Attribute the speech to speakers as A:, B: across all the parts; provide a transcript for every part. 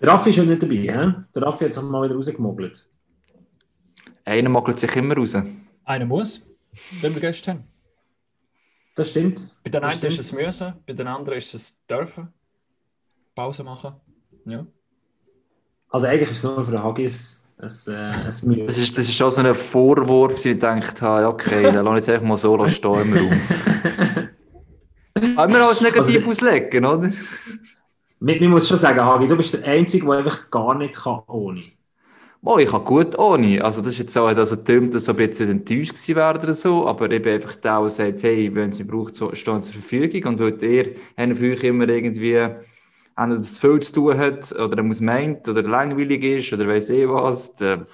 A: Der Raffi ist ja nicht dabei, he? Der Raffi hat sich mal wieder rausgemogelt.
B: Einer mogelt sich immer raus.
C: Einer muss, wenn wir Gäste haben.
A: Das stimmt.
C: Bei den einen ist es müssen, bei den anderen ist es dürfen. Pause machen. Ja.
A: Also eigentlich ist es nur für den Haggis ein, äh, ein Mühe.
B: Das ist, das ist schon so ein Vorwurf, dass ich gedacht habe, ja, okay, dann lass ich jetzt einfach mal so stehen im Raum. Aber wir als negativ
A: Also-
B: auslegen, oder?
A: Man, muss schon sagen, Hagi, du bist der Einzige, der einfach gar nicht kann ohne.
B: Oh, ich kann gut ohne. Also, das ist jetzt so, also tönt, dass ich ein bisschen enttäuscht gewesen wäre oder so, aber bin einfach der, der sagt, hey, wenn es mich braucht, so, stehen zur Verfügung. Und weil ihr haben für euch immer irgendwie entweder das viel zu tun hat, oder er muss meint, oder langweilig ist, oder weiss ich was, dann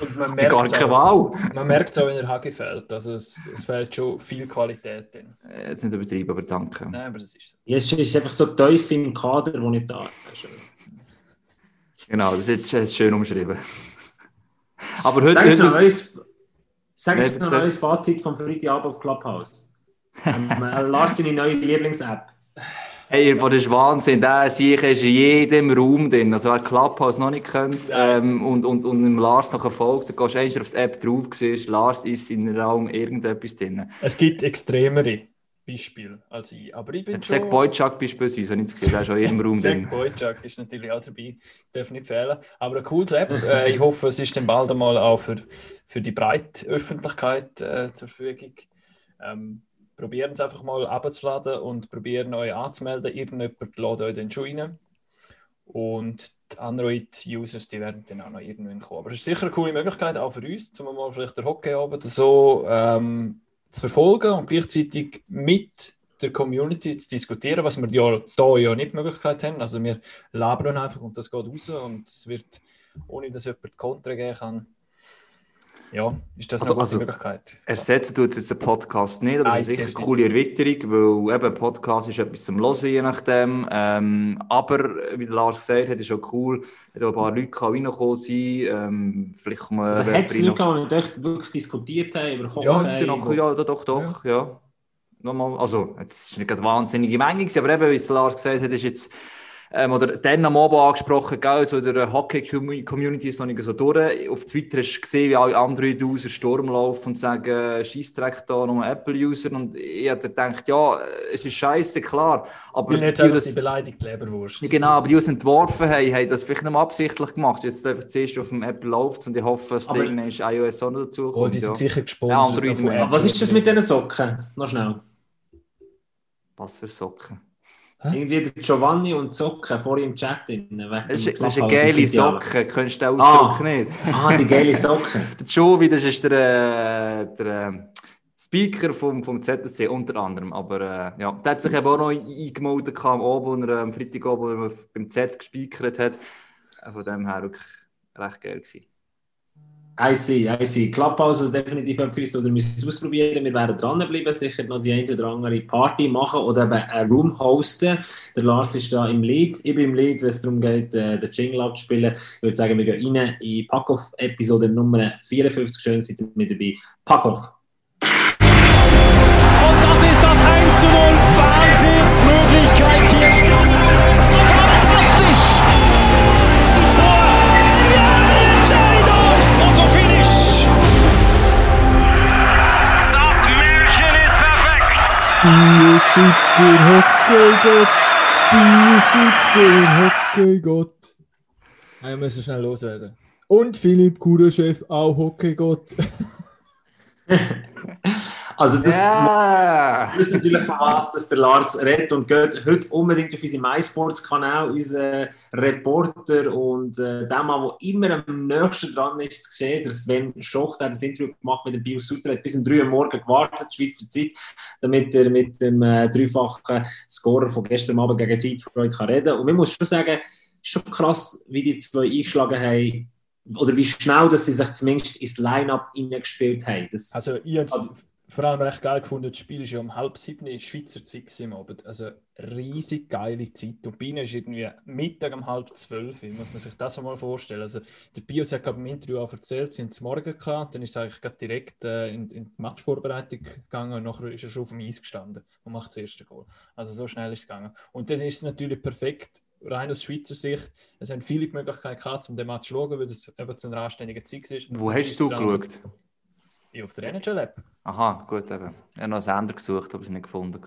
C: Und man
B: gar
C: merkt es
B: keine
C: auch,
B: Wahl.
C: man merkt es auch, wenn der Hagi fehlt. Also es, es fehlt schon viel Qualität drin.
B: Äh, Jetzt nicht übertreiben, aber danke.
C: Nein, aber das ist so.
A: Es ist einfach so tief im Kader, der nicht da ist.
B: Genau, das ist jetzt schön umschrieben. Aber heute,
A: Sag
B: heute
A: neues, sag uns noch
B: so-
A: neues Fazit vom Freitagabend auf Clubhouse. äh, Lars seine neue Lieblings-App.
B: Hey, das ist Wahnsinn. Der Sicher ist in jedem Raum drin. Also, wer Clubhouse noch nicht kennt ähm, und, und, und dem Lars noch folgt, dann gehst du eigentlich aufs App drauf, siehst, Lars ist in dem Raum irgendetwas drin.
C: Es gibt extremere Beispiele als ich. Aber ich bin
B: Jetzt
C: schon...
B: Zack Boychuk beispielsweise, habe ich gesehen, der ist schon in jedem Raum drin.
C: Boychuk ist natürlich auch dabei, darf nicht fehlen. Aber eine coole App. Äh, ich hoffe, es ist dann bald einmal auch für, für die breite Öffentlichkeit äh, zur Verfügung. Ähm, probieren es einfach mal abzuladen und probieren euch anzumelden. Irgendjemand lädt euch dann schon rein. Und die Android-Users, die werden dann auch noch irgendwann kommen. Aber es ist sicher eine coole Möglichkeit, auch für uns, um mal vielleicht den Hockeyabend so ähm, zu verfolgen und gleichzeitig mit der Community zu diskutieren, was wir ja da ja nicht die Möglichkeit haben. Also wir labern einfach und das geht raus und es wird, ohne dass jemand Kontra geben kann, ja, ist das
B: Also-
C: eine gute
B: also-
C: Möglichkeit.
B: Ersetzen tut jetzt den Podcast nicht, aber
C: Nein,
B: es ist sicher eine coole Erweiterung, weil eben Podcast ist etwas zum Hören, je nachdem. Ähm, aber, wie der Lars gesagt hat, ist auch cool, hat auch ein paar Leute reingekommen sein, ähm, vielleicht kommen
A: Also hat es Leute die echt wirklich diskutiert haben über
B: Ja, es sind noch, ja, doch, doch, ja. Nochmal, also, jetzt ist nicht gerade wahnsinnige Menge, aber eben, wie es Lars gesagt hat, ist jetzt, ähm, oder dann am Abend angesprochen, gell, so der Hockey-Community ist noch nicht so durch. Auf Twitter hast du gesehen, wie alle anderen User Sturm laufen und sagen, Scheissdreck da, nur Apple-User. Und ich habe gedacht, ja, es ist scheiße, klar. Aber
C: Weil jetzt
B: die, das-
C: die beleidigte Leberwurst.
B: Genau, aber die, die es entworfen haben, haben das vielleicht nicht mal absichtlich gemacht. Jetzt einfach zuerst auf dem Apple läuft und ich hoffe, dass
A: Aber-
B: irgendwann ist iOS auch noch dazu
C: Oh, die sind
B: ja.
C: sicher
B: Ja,
C: gesponsert.
A: Aber was ist das mit diesen Socken? Noch schnell.
B: Was für Socken.
A: Irgendwie der Giovanni und Socken vor im Chat
B: Das ist, das ist eine geile
A: Freitagabend.
B: Socke, kennst du den Ausdruck nicht?
A: Ah, die geile Socken.
B: Der Jovi, das ist der, äh, der äh, Speaker vom, vom ZSC unter anderem. Aber äh, ja, der hat sich eben auch noch eingemeldet gehabt am Abend, als er am Freitagabend wo er beim Z gespiekert hat. Äh, Von dem her wirklich recht geil gewesen.
A: I see, I see. Clubhouse ist definitiv etwas, oder müssen es ausprobieren. Wir werden dranbleiben, sicher noch die eine oder andere Party machen oder eben einen Room hosten. Der Lars ist da im Lead, ich bin im Lead, wenn es darum geht, äh, den Jingle abzuspielen. Ich würde sagen, wir gehen rein in Packoff-Episode Nummer 54. Schön, seid ihr mit dabei. Packoff.
D: Sind der Hockeygott. Sind der Hockeygott.
C: Ja, wir müssen schnell loswerden.
D: Und Philipp Kuderchef, auch Hockeygott.
A: Also das
B: Ja!
A: Wir wissen natürlich von was, dass der Lars redet und geht heute unbedingt auf unseren MySports-Kanal, unser Reporter und äh, der Mann, der immer am nächsten dran ist zu sehen, der Sven Schoch, der hat das Interview gemacht mit dem Bio Sutter, hat bis um 3 Uhr morgen gewartet, Schweizer Zeit, damit er mit dem äh, dreifachen Scorer von gestern Abend gegen Detroit kann reden Und man muss schon sagen, ist schon krass, wie die zwei eingeschlagen haben, oder wie schnell, dass sie sich zumindest ins Line-Up hineingespielt haben. Das,
C: Also ich
A: Also-
C: vor allem recht geil gefunden, das Spiel ist ja um halb sieben in Schweizer Zeit am Abend. Also riesig geile Zeit. Und bei ihnen ist irgendwie Mittag um halb zwölf, muss man sich das einmal vorstellen. Also der Bios hat gerade im Interview auch erzählt, sie haben es morgen gehabt, dann ist er eigentlich gerade direkt äh, in, in die Matchvorbereitung gegangen und nachher ist er schon auf dem Eis gestanden und macht das erste Goal. Also so schnell ist es gegangen. Und dann ist natürlich perfekt rein aus Schweizer Sicht, es haben viele die Möglichkeit gehabt, um den Match zu schauen, weil es eben zu einer anständigen Zeit ist.
B: Wo hast du geschaut?
C: Ja, auf der NHL-App.
B: Aha, gut, eben. Ich habe noch einen Sender gesucht, aber es nicht gefunden.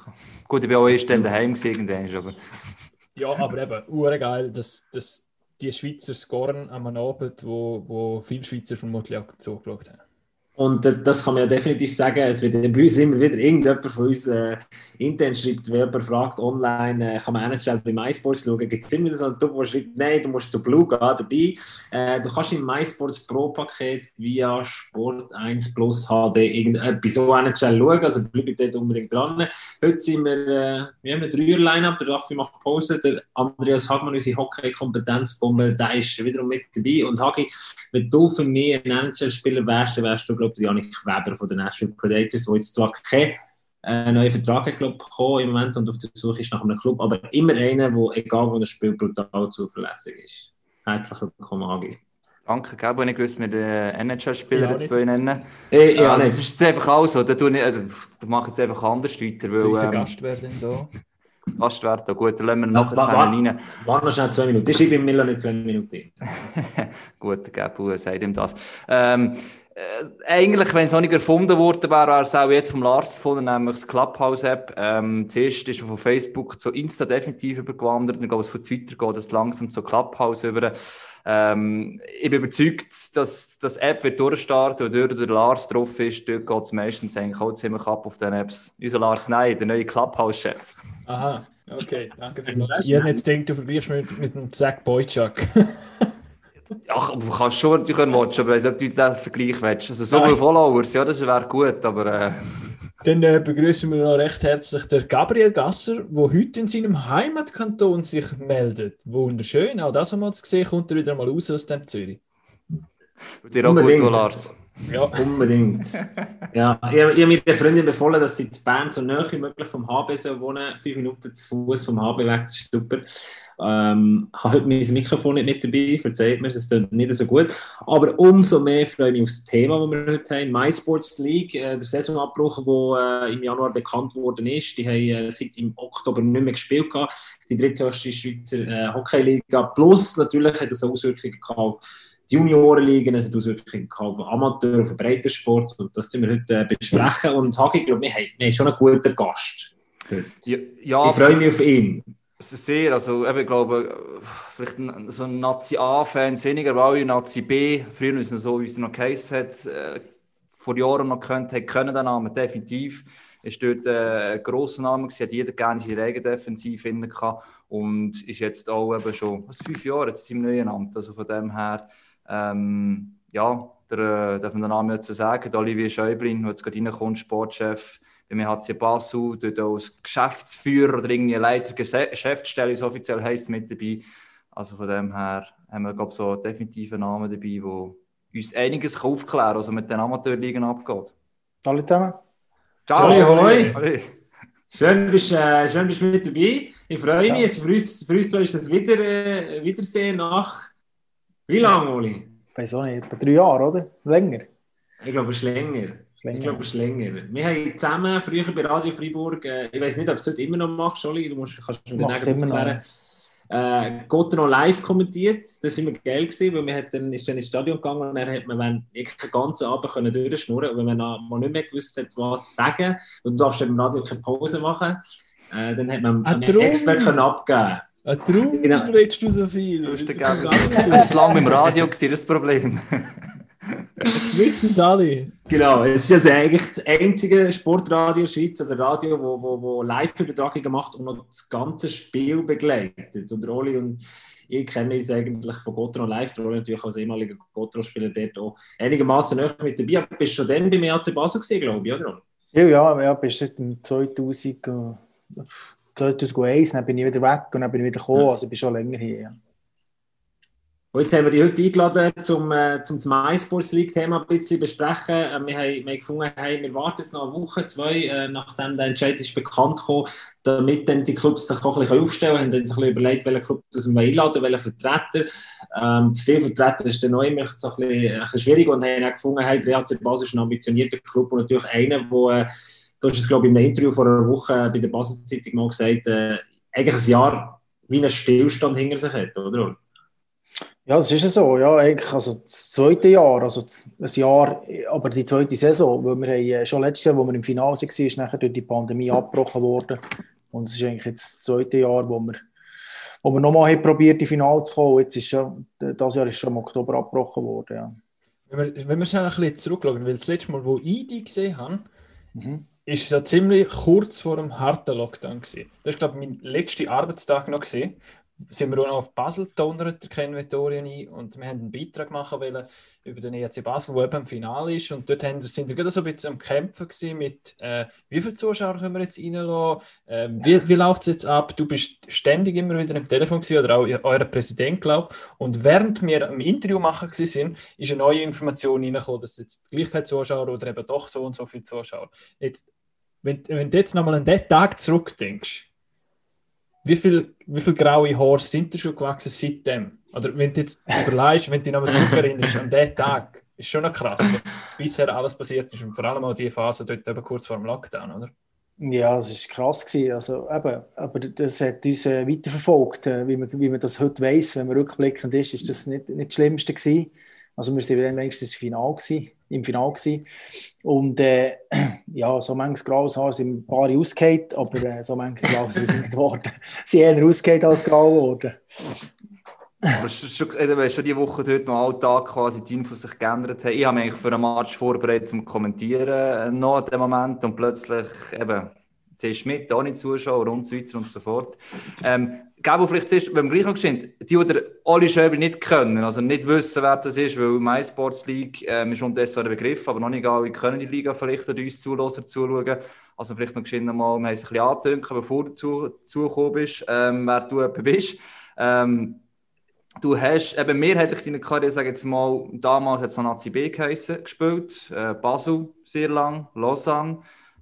B: Gut, ich bin auch erst dann daheim irgendwann, aber
C: Ja, aber eben, urgeil, dass, dass die Schweizer scoren an einem Abend, wo, wo viele Schweizer vermutlich auch zugeschaut haben.
A: Und das kann man ja definitiv sagen. Es wird bei uns immer wieder irgendjemand von uns äh, intern schreibt, wenn jemand fragt online, äh, kann man NHL bei MySports schauen, gibt es immer so einen Typ, der schreibt, nein, du musst zu Blue gehen dabei. Äh, du kannst im MySports Pro-Paket via Sport 1 Plus HD irgendetwas so NHL schauen, also bleib dort unbedingt dran. Heute sind wir, äh, wir haben ein Dreier-Line-Up, der Raffi macht Pause, der Andreas Hagmann, unsere Hockey-Kompetenzbombe, der ist wiederum mit dabei. Und Hagi, wenn du für mich ein NHL-Spieler wärst, wärst du, glaube der Janik Weber von den Nashville Predators, der jetzt zwar keinen äh, neuen Vertrag hat, glaub, bekommen im Moment und auf der Suche ist nach einem Club, aber immer einer, der, egal wo er spielt, brutal zuverlässig ist. Herzlich willkommen, Agi.
B: danke, gell, wo ich gewusst, wir den NHL-Spieler
C: Ja,
B: jetzt
C: nicht.
B: zwei nennen.
A: Äh, ja,
B: also,
A: nicht.
B: es ist jetzt einfach auch so, da, tue ich, äh, da mache ich jetzt einfach anders weiter,
C: So unser
B: weil ähm,
C: Gast wäre dann da.
B: Gast wäre da gut, dann lassen wir nachher
A: wa- wa-
B: rein.
A: Warte noch schnell zwei Minuten. Ich schreibe im Milan nicht zwei Minuten. in.
B: Gut, der Gabu sagt ihm das. Ähm, äh, eigentlich, wenn es noch nicht erfunden worden wäre, wäre es auch jetzt vom Lars gefunden, nämlich das Clubhouse-App. Ähm, zuerst ist er von Facebook zu Insta definitiv übergewandert. Ich glaube, es von Twitter geht es langsam zu Clubhouse über. Ähm, ich bin überzeugt, dass das App wird durchstarten und dort der Lars drauf ist. Dort geht es meistens eigentlich auch ziemlich ab auf den Apps. Unser Lars Ney, der neue Clubhouse-Chef.
C: Aha, okay, danke für Ich hätte jetzt gedacht, du vergleichst mich mit, mit dem Zack Boychuk.
B: Ja, du kannst schon natürlich watchen, aber ich weiß nicht, ob du den Vergleich willst. Also so viele Followers, ja, das wäre gut, aber äh,
C: Dann äh, begrüßen wir noch recht herzlich der Gabriel Gasser, der heute in seinem Heimatkanton sich meldet. Wunderschön, auch das haben wir jetzt gesehen, kommt er wieder mal raus aus dem Zürich.
B: dir auch gut,
A: Unbedingt.
B: du, Lars.
C: Ja,
A: Unbedingt. ja, ich, ich habe meiner Freundin befohlen, dass sie in Bern so nahe wie möglich vom HB soll wohnen Fünf Minuten zu Fuß vom HB weg, das ist super. Ähm, ich habe heute mein Mikrofon nicht mit dabei, verzeiht mir, es klingt nicht so gut. Aber umso mehr freue ich mich auf das Thema, das wir heute haben. MySports League, äh, der Saisonabbruch, der äh, im Januar bekannt worden ist. Die haben äh, seit im Oktober nicht mehr gespielt. Gehabt. Die dritthöchste Schweizer äh, Hockeyliga. Plus natürlich hat es Auswirkungen gehabt auf die Juniorenligen, es hat Auswirkungen auf Amateur, auf Breitensport. Und das tun wir heute äh, besprechen. Und Hagi, ich glaube, wir haben, wir haben schon einen guten Gast. heute.
B: Ja, ja
A: Ich freue mich auf ihn.
B: Sehr. Also, eben, ich glaube, vielleicht ein, so ein Nazi-A-Fan weniger, aber auch ein Nazi-B. Früher ist es noch so, wie es noch geheißen hat, äh, vor Jahren noch kennt, hat können den Namen definitiv. Ist dort äh, ein grosser Name gewesen, hat jeder gerne seine eigene Defensive finden gehabt und ist jetzt auch eben schon was, fünf Jahre jetzt im neuen Amt. Also von dem her, ähm, ja, der, äh, darf man den Namen jetzt sagen, Olivier Schäublin, der jetzt gerade reinkommt, Sportchef beim HC Basel, dort auch als Geschäftsführer oder irgendwie Leiter Geschäftsstelle, so offiziell heisst mit dabei. Also von dem her haben wir, glaube ich, so definitive Namen dabei, wo uns einiges aufklären kann, was mit den Amateurligen abgeht.
E: Alle zusammen?
B: Ciao!
A: Hoi, hoi.
B: Hoi.
A: Schön, bist äh, schön, bist du mit dabei. Ich freue
E: Ja.
A: mich. Also für, uns, für uns zwei ist das wieder, äh, Wiedersehen nach. Wie lange, Oli?
E: Ich weiß auch nicht, etwa drei Jahre, oder? Länger.
A: Ich glaube, es ist länger. Ich
E: Länger.
A: glaube, länger. Wir haben zusammen früher bei Radio Freiburg, äh, ich weiß nicht, ob du es heute immer noch machst, Oli, du musst, kannst mir
E: noch.
A: aufklären. Äh, Gott noch live kommentiert, das war immer geil, gewesen, weil man hat dann, ist dann ins Stadion gegangen und dann hat man wenn, den ganzen Abend können durchschnurren und wenn man noch- mal nicht mehr gewusst hat, was sagen und du darfst im Radio keine Pause machen, äh, dann hat man einen. Expert können abgeben
C: Ah, darum
A: Genau.
C: redest du so viel.
B: Du bist lange im Radio, gewesen, das Problem.
C: Jetzt wissen es alle.
A: Genau, es ist also eigentlich das einzige Sportradio in der Schweiz, also Radio, wo, wo, wo Live-Übertragungen macht und noch das ganze Spiel begleitet. Und Rolli und ich kenne uns eigentlich von Gotro Live, Rolli natürlich als ehemaliger Gotro-Spieler dort auch einigermaßen näher mit dabei. Aber bist du schon dann beim EAC Basel gewesen, glaube ich, oder? Rolli?
E: Ja, ja, ja, bis in 2000, äh, 2001, dann bin ich wieder weg und dann bin ich wieder gekommen,
A: Ja.
E: also ich bin schon länger hier. Ja.
A: Und jetzt haben wir dich heute eingeladen, zum, äh, zum MySports League-Thema ein bisschen besprechen. Äh, wir, haben, wir haben gefunden, hey, wir warten jetzt noch eine Woche, zwei, äh, nachdem der Entscheid ist bekannt gekommen, damit dann die Clubs sich auch ein bisschen aufstellen können. Haben dann sich ein überlegt, welchen Club wir einladen, welchen Vertreter. Ähm, zu viel Vertreter ist dann noch immer so ein bisschen, ein bisschen schwierig und haben auch gefunden, hey, der EAC Basel ist ein ambitionierter Club und natürlich einer, der, äh, du hast es glaube ich in einem Interview vor einer Woche bei der Basel Zeitung mal gesagt, äh, eigentlich ein Jahr wie einen Stillstand hinter sich hat, oder?
E: Ja, das ist ja so. Ja, eigentlich, also das zweite Jahr, also das Jahr, aber die zweite Saison, weil wir haben äh, schon letztes Jahr, wo wir im Finale waren, ist nachher durch die Pandemie abgebrochen worden. Und es ist eigentlich jetzt das zweite Jahr, wo wir, wo wir nochmal haben probiert, die Finale zu kommen. Jetzt ist schon, das Jahr ist schon im Oktober abgebrochen worden. Ja.
C: Wenn wir, wenn wir schnell ein bisschen zurückschauen, weil das letzte Mal, wo ich die gesehen habe,
E: Mhm.
C: ist es ja ziemlich kurz vor dem harten Lockdown gewesen. Das ist, glaube ich, mein letzter Arbeitstag noch gewesen. Sind wir auch noch auf Basel gedonnert, der Ken Vettorien ein, und wir haben einen Beitrag machen wollen über den ERC Basel, der eben im Finale ist. Und dort haben, sind wir gerade so ein bisschen am Kämpfen gewesen mit, äh, wie viele Zuschauer können wir jetzt reinlassen, ähm, wie, wie läuft es jetzt ab? Du bist ständig immer wieder im Telefon gewesen, oder auch ihr- euer Präsident, glaube. Und während wir am Interview machen gewesen sind, ist eine neue Information reingekommen, dass jetzt gleich keine Zuschauer oder eben doch so und so viele Zuschauer. Jetzt, wenn, wenn du jetzt nochmal an den Tag zurückdenkst, wie viel, wie viel graue Haare sind dir schon gewachsen seitdem? Oder wenn du jetzt überlegst, wenn du dich nochmal zurückerinnerst an den Tag, ist schon noch krass, was bisher alles passiert ist und vor allem auch die Phase dort eben kurz vor dem Lockdown, oder?
E: Ja, das war krass. Gewesen. Also, eben, aber das hat uns äh, weiterverfolgt. Äh, wie, man, wie man das heute weiss, wenn man rückblickend ist, ist das nicht, nicht das Schlimmste gewesen. Also wir waren wenigstens im Finale, gewesen, im Finale gewesen. Und äh, ja, so manches graues Haar sind ein paar ausgefallen, aber äh, so manche graues sind nicht geworden. Sie sind eher ausgefallen als grau geworden.
B: Aber schon, eben, schon die Woche dort noch Alltag quasi die Infos sich geändert haben. Ich habe mich eigentlich für einen Match vorbereitet zum Kommentieren äh, noch in dem Moment und plötzlich eben zuerst mit, ohne Zuschauer und so weiter und so fort. Ähm, Gabo, vielleicht zuerst, wenn wir gleich noch gesehen, die, die Oli Schöber nicht können, also nicht wissen, wer das ist, weil MySports League ähm, ist unterdessen ein Begriff, aber noch nicht alle können die Liga vielleicht oder uns Zuhörer zuschauen. Also vielleicht noch geschehen mal, wir es ein bisschen angetönt, bevor du zu, zugekommen bist, ähm, wer du bist. Ähm, Du hast eben mehrheitlich deine Karriere, sage jetzt mal, damals hat es noch Nazi B geheißen, gespielt, äh, Basel sehr lang, Lausanne.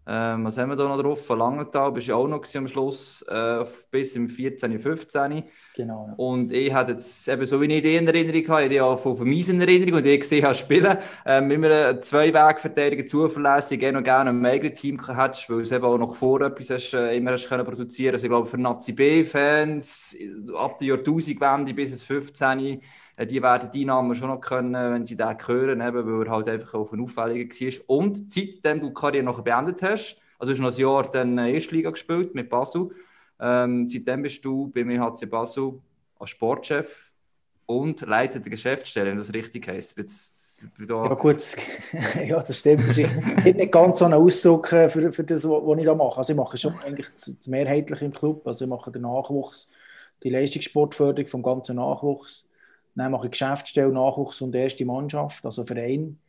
B: Ähm, was haben wir da noch drauf? Langenthal bist du auch noch am Schluss, äh, bis im 14, 15.
E: Genau. Ja.
B: Und ich hatte jetzt, eben so wie ich die in Erinnerung ich die auch von Vermeisen in Erinnerung und ich gesehen habe spielen, ähm, immer einen Zwei-Weg-Verteidiger zuverlässig, eh noch gerne ein eigenes Team hättest, weil es eben auch noch vor etwas hast, äh, immer hast können produzieren. Also ich glaube, für Nazi B-Fans ab der Jahrtausendwende bis ins 15. äh, Die werden die Namen schon noch können, wenn sie den hören, eben, weil er halt einfach auf ein Auffälliger war. Und seitdem du die Karriere noch beendet hast, also du hast noch ein Jahr dann äh, Erstliga gespielt mit Basel, ähm, seitdem bist du beim EHC Basel als Sportchef und Leiter der Geschäftsstelle, wenn das richtig heisst. Da,
E: Ja gut, ja, das stimmt. Das ist nicht ganz so ein Ausdruck äh, für, für das, was ich da mache. Also ich mache schon eigentlich das das mehrheitlich im Club. Also ich mache den Nachwuchs, die Leistungssportförderung vom ganzen Nachwuchs. Dann mache ich Geschäftsstelle, Nachwuchs und erste Mannschaft, also Verein.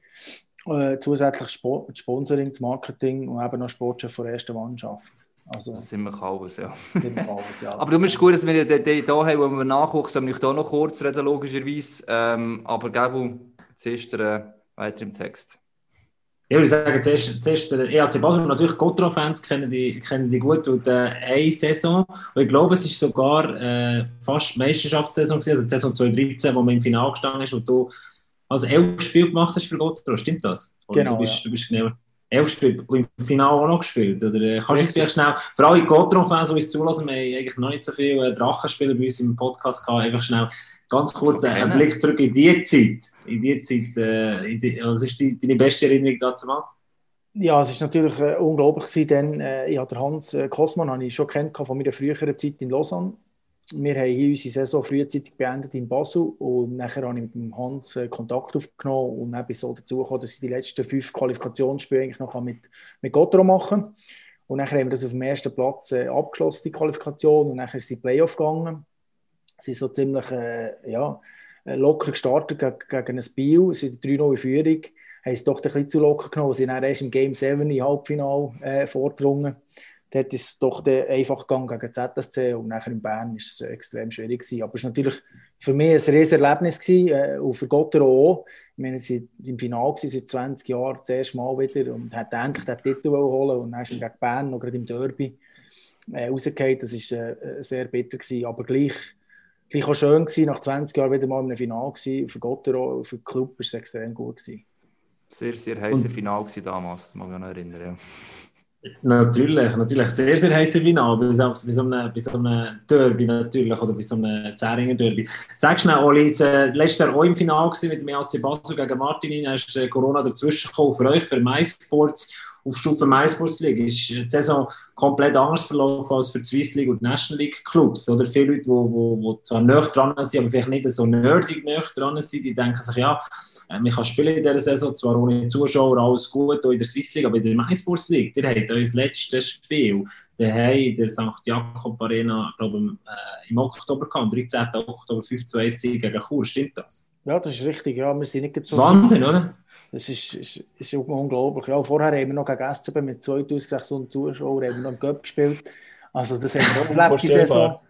E: Äh, zusätzlich Sport, Sponsoring, das Marketing und eben noch Sportchef von der ersten Mannschaft. Also
B: das sind wir alles, ja.
E: alles, ja.
B: Aber du bist gut, dass wir da haben, wo wir nachgucken, sollen wir da noch kurz reden, logischerweise. Ähm, aber Gabu, zuerst äh, weiter im Text.
A: Ich würde sagen, zuerst, zuerst der EAC Basel, natürlich Gotro-Fans kennen die, kennen die gut und äh, eine Saison. Und ich glaube, es ist sogar äh, fast Meisterschaftssaison, gewesen, also die Saison 2013, wo man im Finale gestanden ist und du also elf Spiele gemacht hast für Gotro, stimmt das? Oder
E: Genau,
A: Du bist,
E: ja.
A: du bist genau elf Spiele und im Finale auch noch gespielt. Oder äh, kannst du uns vielleicht schnell, für alle Gotro-Fans, die uns zulassen, wir haben eigentlich noch nicht so viele äh, Drachenspieler bei uns im Podcast gehabt, einfach schnell ganz kurz
B: So
A: äh,
B: kennen.
A: Blick zurück in die Zeit. In die Zeit, äh, in die, was ist die, deine beste Erinnerung dazu? Mal?
E: Ja, es war natürlich äh, unglaublich. Gewesen, denn, äh, ich habe den Hans äh, Kosman habe ich schon kennt von meiner früheren Zeit in Lausanne. Wir haben hier unsere Saison frühzeitig beendet in Basel und nachher habe ich mit dem Hans äh, Kontakt aufgenommen und dann bin so dazu gekommen, dass ich die letzten fünf Qualifikationsspiele eigentlich noch mit, mit Gotro machen kann. Und nachher haben wir das auf dem ersten Platz äh, abgeschlossen, die Qualifikation, und nachher ist die Playoff gegangen. Sie sind so ziemlich äh, ja, äh, locker gestartet gegen, gegen ein sie sind 3-0 in Führung haben es doch ein bisschen zu locker genommen. Sie sind dann erst im Game 7 im Halbfinale äh, vorgedrungen. Dort ist es doch einfach gegangen gegen ZSC und nachher in Bern ist es extrem schwierig gewesen. Aber es war natürlich für mich ein riesiges Erlebnis gewesen, äh, und für Gotter auch. Ich meine, sie sind im Finale seit 20 Jahren, das erste Mal wieder und hat endlich den Titel holen und dann ist man gegen Bern noch gerade im Derby äh, rausgefallen. Das war äh, sehr bitter gewesen, aber gleich gleich auch schön gewesen, nach 20 Jahren wieder mal im Finale gewesen. Für Gotter auch, für den Club ist es extrem gut gewesen.
B: Sehr, sehr heißer Final gewesen damals, das mag ich mich noch erinnern. Ja.
A: Natürlich, natürlich. Sehr, sehr heiße Finale. Bei so, bei so einem, bei so einem Derby natürlich oder bei so einem Zähringer Derby. Sag schnell, Oli, jetzt, äh, letztes Jahr auch im Finale gewesen mit dem AC Basel gegen Martinin. Da ist äh, Corona dazwischen gekommen für euch, für MySports. Auf Stufe League ist die Saison komplett anders verlaufen als für die Swiss League und die National League Clubs. Oder viele Leute, die wo, wo, zwar näher dran sind, aber vielleicht nicht so nerdig näher dran sind, die denken sich, ja, äh, man kann spielen in dieser Saison, zwar ohne Zuschauer, alles gut, auch in der Swiss League, aber in der MySports League, ihr habt euer letztes Spiel daheim in der St. Jakob Arena, glaube äh, im Oktober gehabt, am 13. Oktober 5 zu 1 Sieg gegen Chur, stimmt das?
E: Ja, das ist richtig. Ja, wir sind nicht so
A: Wahnsinn, oder?
E: Das ist, ist, ist unglaublich. Ja, vorher haben wir noch gegen SCB mit 2600 Zuschauern haben wir noch im Cup gespielt. Also das haben wir auch die Saison.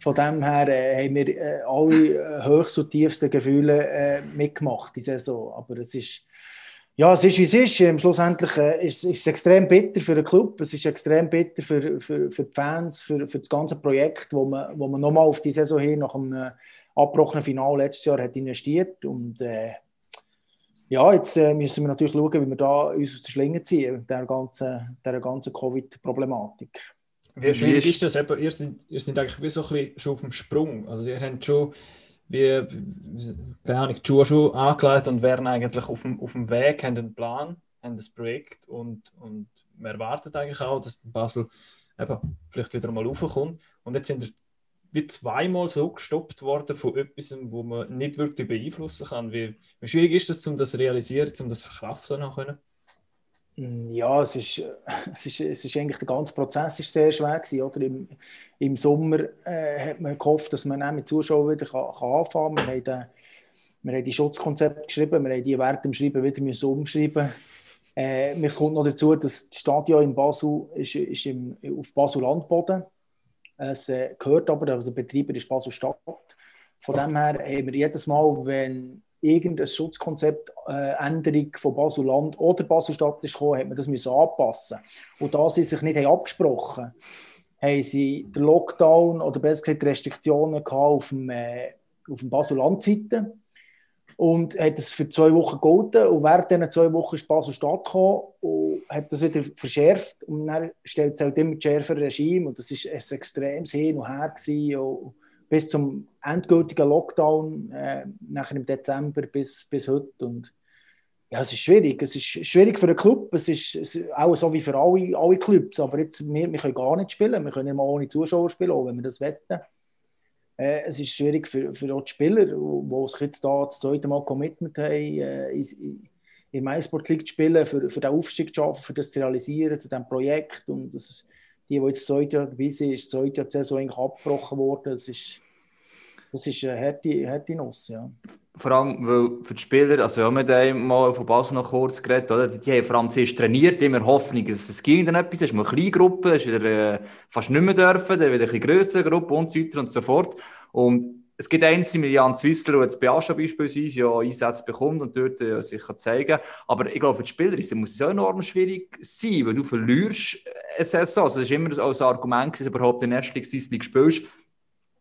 E: Von dem her äh, haben wir äh, alle äh, höchst und tiefsten Gefühle äh, mitgemacht, die Saison. Aber es ist, ja, es ist wie es ist. Ähm, schlussendlich äh, ist, ist es extrem bitter für den Club, es ist extrem bitter für, für, für die Fans, für, für das ganze Projekt, wo man, wo man nochmal auf die Saison hin nach einem äh, abgebrochenen Finale letztes Jahr hat investiert. Und äh, ja, jetzt äh, müssen wir natürlich schauen, wie wir da uns aus der Schlinge ziehen, der ganzen, der ganzen Covid-Problematik.
C: Wie schwierig ist das? Eben, ihr, seid, ihr seid eigentlich wie so ein bisschen schon auf dem Sprung. Also ihr habt schon wie, keine Ahnung, die Schuhe schon angelegt und wären eigentlich auf dem, auf dem Weg, haben einen Plan, haben das Projekt und, und man erwartet eigentlich auch, dass Basel eben vielleicht wieder mal raufkommt. Und jetzt sind wir wie zweimal so gestoppt worden von etwas, wo man nicht wirklich beeinflussen kann. Wie, wie schwierig ist das, um das zu realisieren, um das zu verkraften können?
E: Ja, es ist, es, ist, es ist eigentlich der ganze Prozess ist sehr schwer gewesen, oder? Im, im Sommer äh, hat man gehofft, dass man mit Zuschauern wieder kann, kann anfangen kann. Wir haben, den, wir haben die Schutzkonzepte geschrieben, wir haben die während dem Schreiben wieder müssen umschreiben äh, Mir kommt noch dazu, dass das Stadion in Basel ist, ist im, auf Basel-Landboden es äh, gehört aber, also der Betreiber ist Basel-Stadt. Von dem her haben wir jedes Mal, wenn irgendein Schutzkonzept, äh, Änderung von Basel-Land oder Basel-Stadt ist gekommen, hat man das müssen anpassen. Und da sie sich nicht haben abgesprochen haben, sie den Lockdown oder besser gesagt die Restriktionen gehabt auf dem, äh, dem Basel-Land-Seite und hat es für zwei Wochen gegolten und während diesen zwei Wochen ist Basel-Stadt gekommen und hat das wieder verschärft und dann stellt es halt immer schärfer Regime und das ist ein extremes Hin und Her gewesen und bis zum endgültigen Lockdown, äh, nachher im Dezember bis, bis heute. Und ja, es ist schwierig. Es ist schwierig für den Club. Es ist, es ist auch so wie für alle, alle Clubs. Aber jetzt, wir, wir können gar nicht spielen. Wir können immer ohne Zuschauer spielen, auch wenn wir das wetten. Äh, es ist schwierig für, für die Spieler, die sich jetzt da das zweite Mal Commitment haben, äh, in, in League zu spielen, für, für den Aufstieg zu schaffen, für das zu realisieren, zu diesem Projekt. Und das ist, die, die jetzt das zweite Jahr dabei sind, ist das zweite Jahr die Saison eigentlich abgebrochen worden. Das ist, das ist eine harte, harte Nuss, ja.
B: Vor allem, weil für die Spieler, also wir haben mal von Basel noch kurz geredet, oder? die haben vor allem zuerst trainiert, immer Hoffnung, dass es ging dann etwas, es ist mal eine kleine Gruppe, es ist wieder äh, fast nicht mehr dürfen, dann wieder eine größere Gruppe und so weiter und so fort. Und es gibt einzelne, Jan Zwissler, der jetzt bei Ascha beispielsweise ja Einsätze bekommt und dort äh, sich kann zeigen Aber ich glaube, für die Spieler ist, muss es ja enorm schwierig sein, weil du verlierst eine Saison. Also das ist immer als Argument, dass du überhaupt in der ersten League spielst.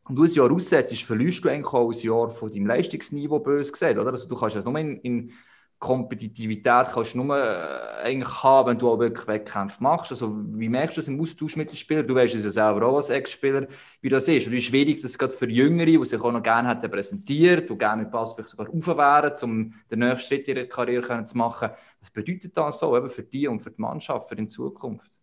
B: Und du ein Jahr aussetzt, verlierst du eigentlich auch ein Jahr von deinem Leistungsniveau, bös gesagt. Oder? Also du kannst ja nur in, in Kompetitivität kannst nur äh, eigentlich haben, wenn du auch wirklich Wettkämpfe machst. Also, wie merkst du das im Austausch mit den Spielern? Du weißt es ja selber auch als Ex-Spieler, wie das ist. Und es schwierig, das gerade für Jüngere, die sich auch noch gerne hätten präsentiert und gerne mit Pass vielleicht sogar aufwären, um den nächsten Schritt in ihrer Karriere zu machen. Was bedeutet das so eben für dich und für die Mannschaft für in Zukunft?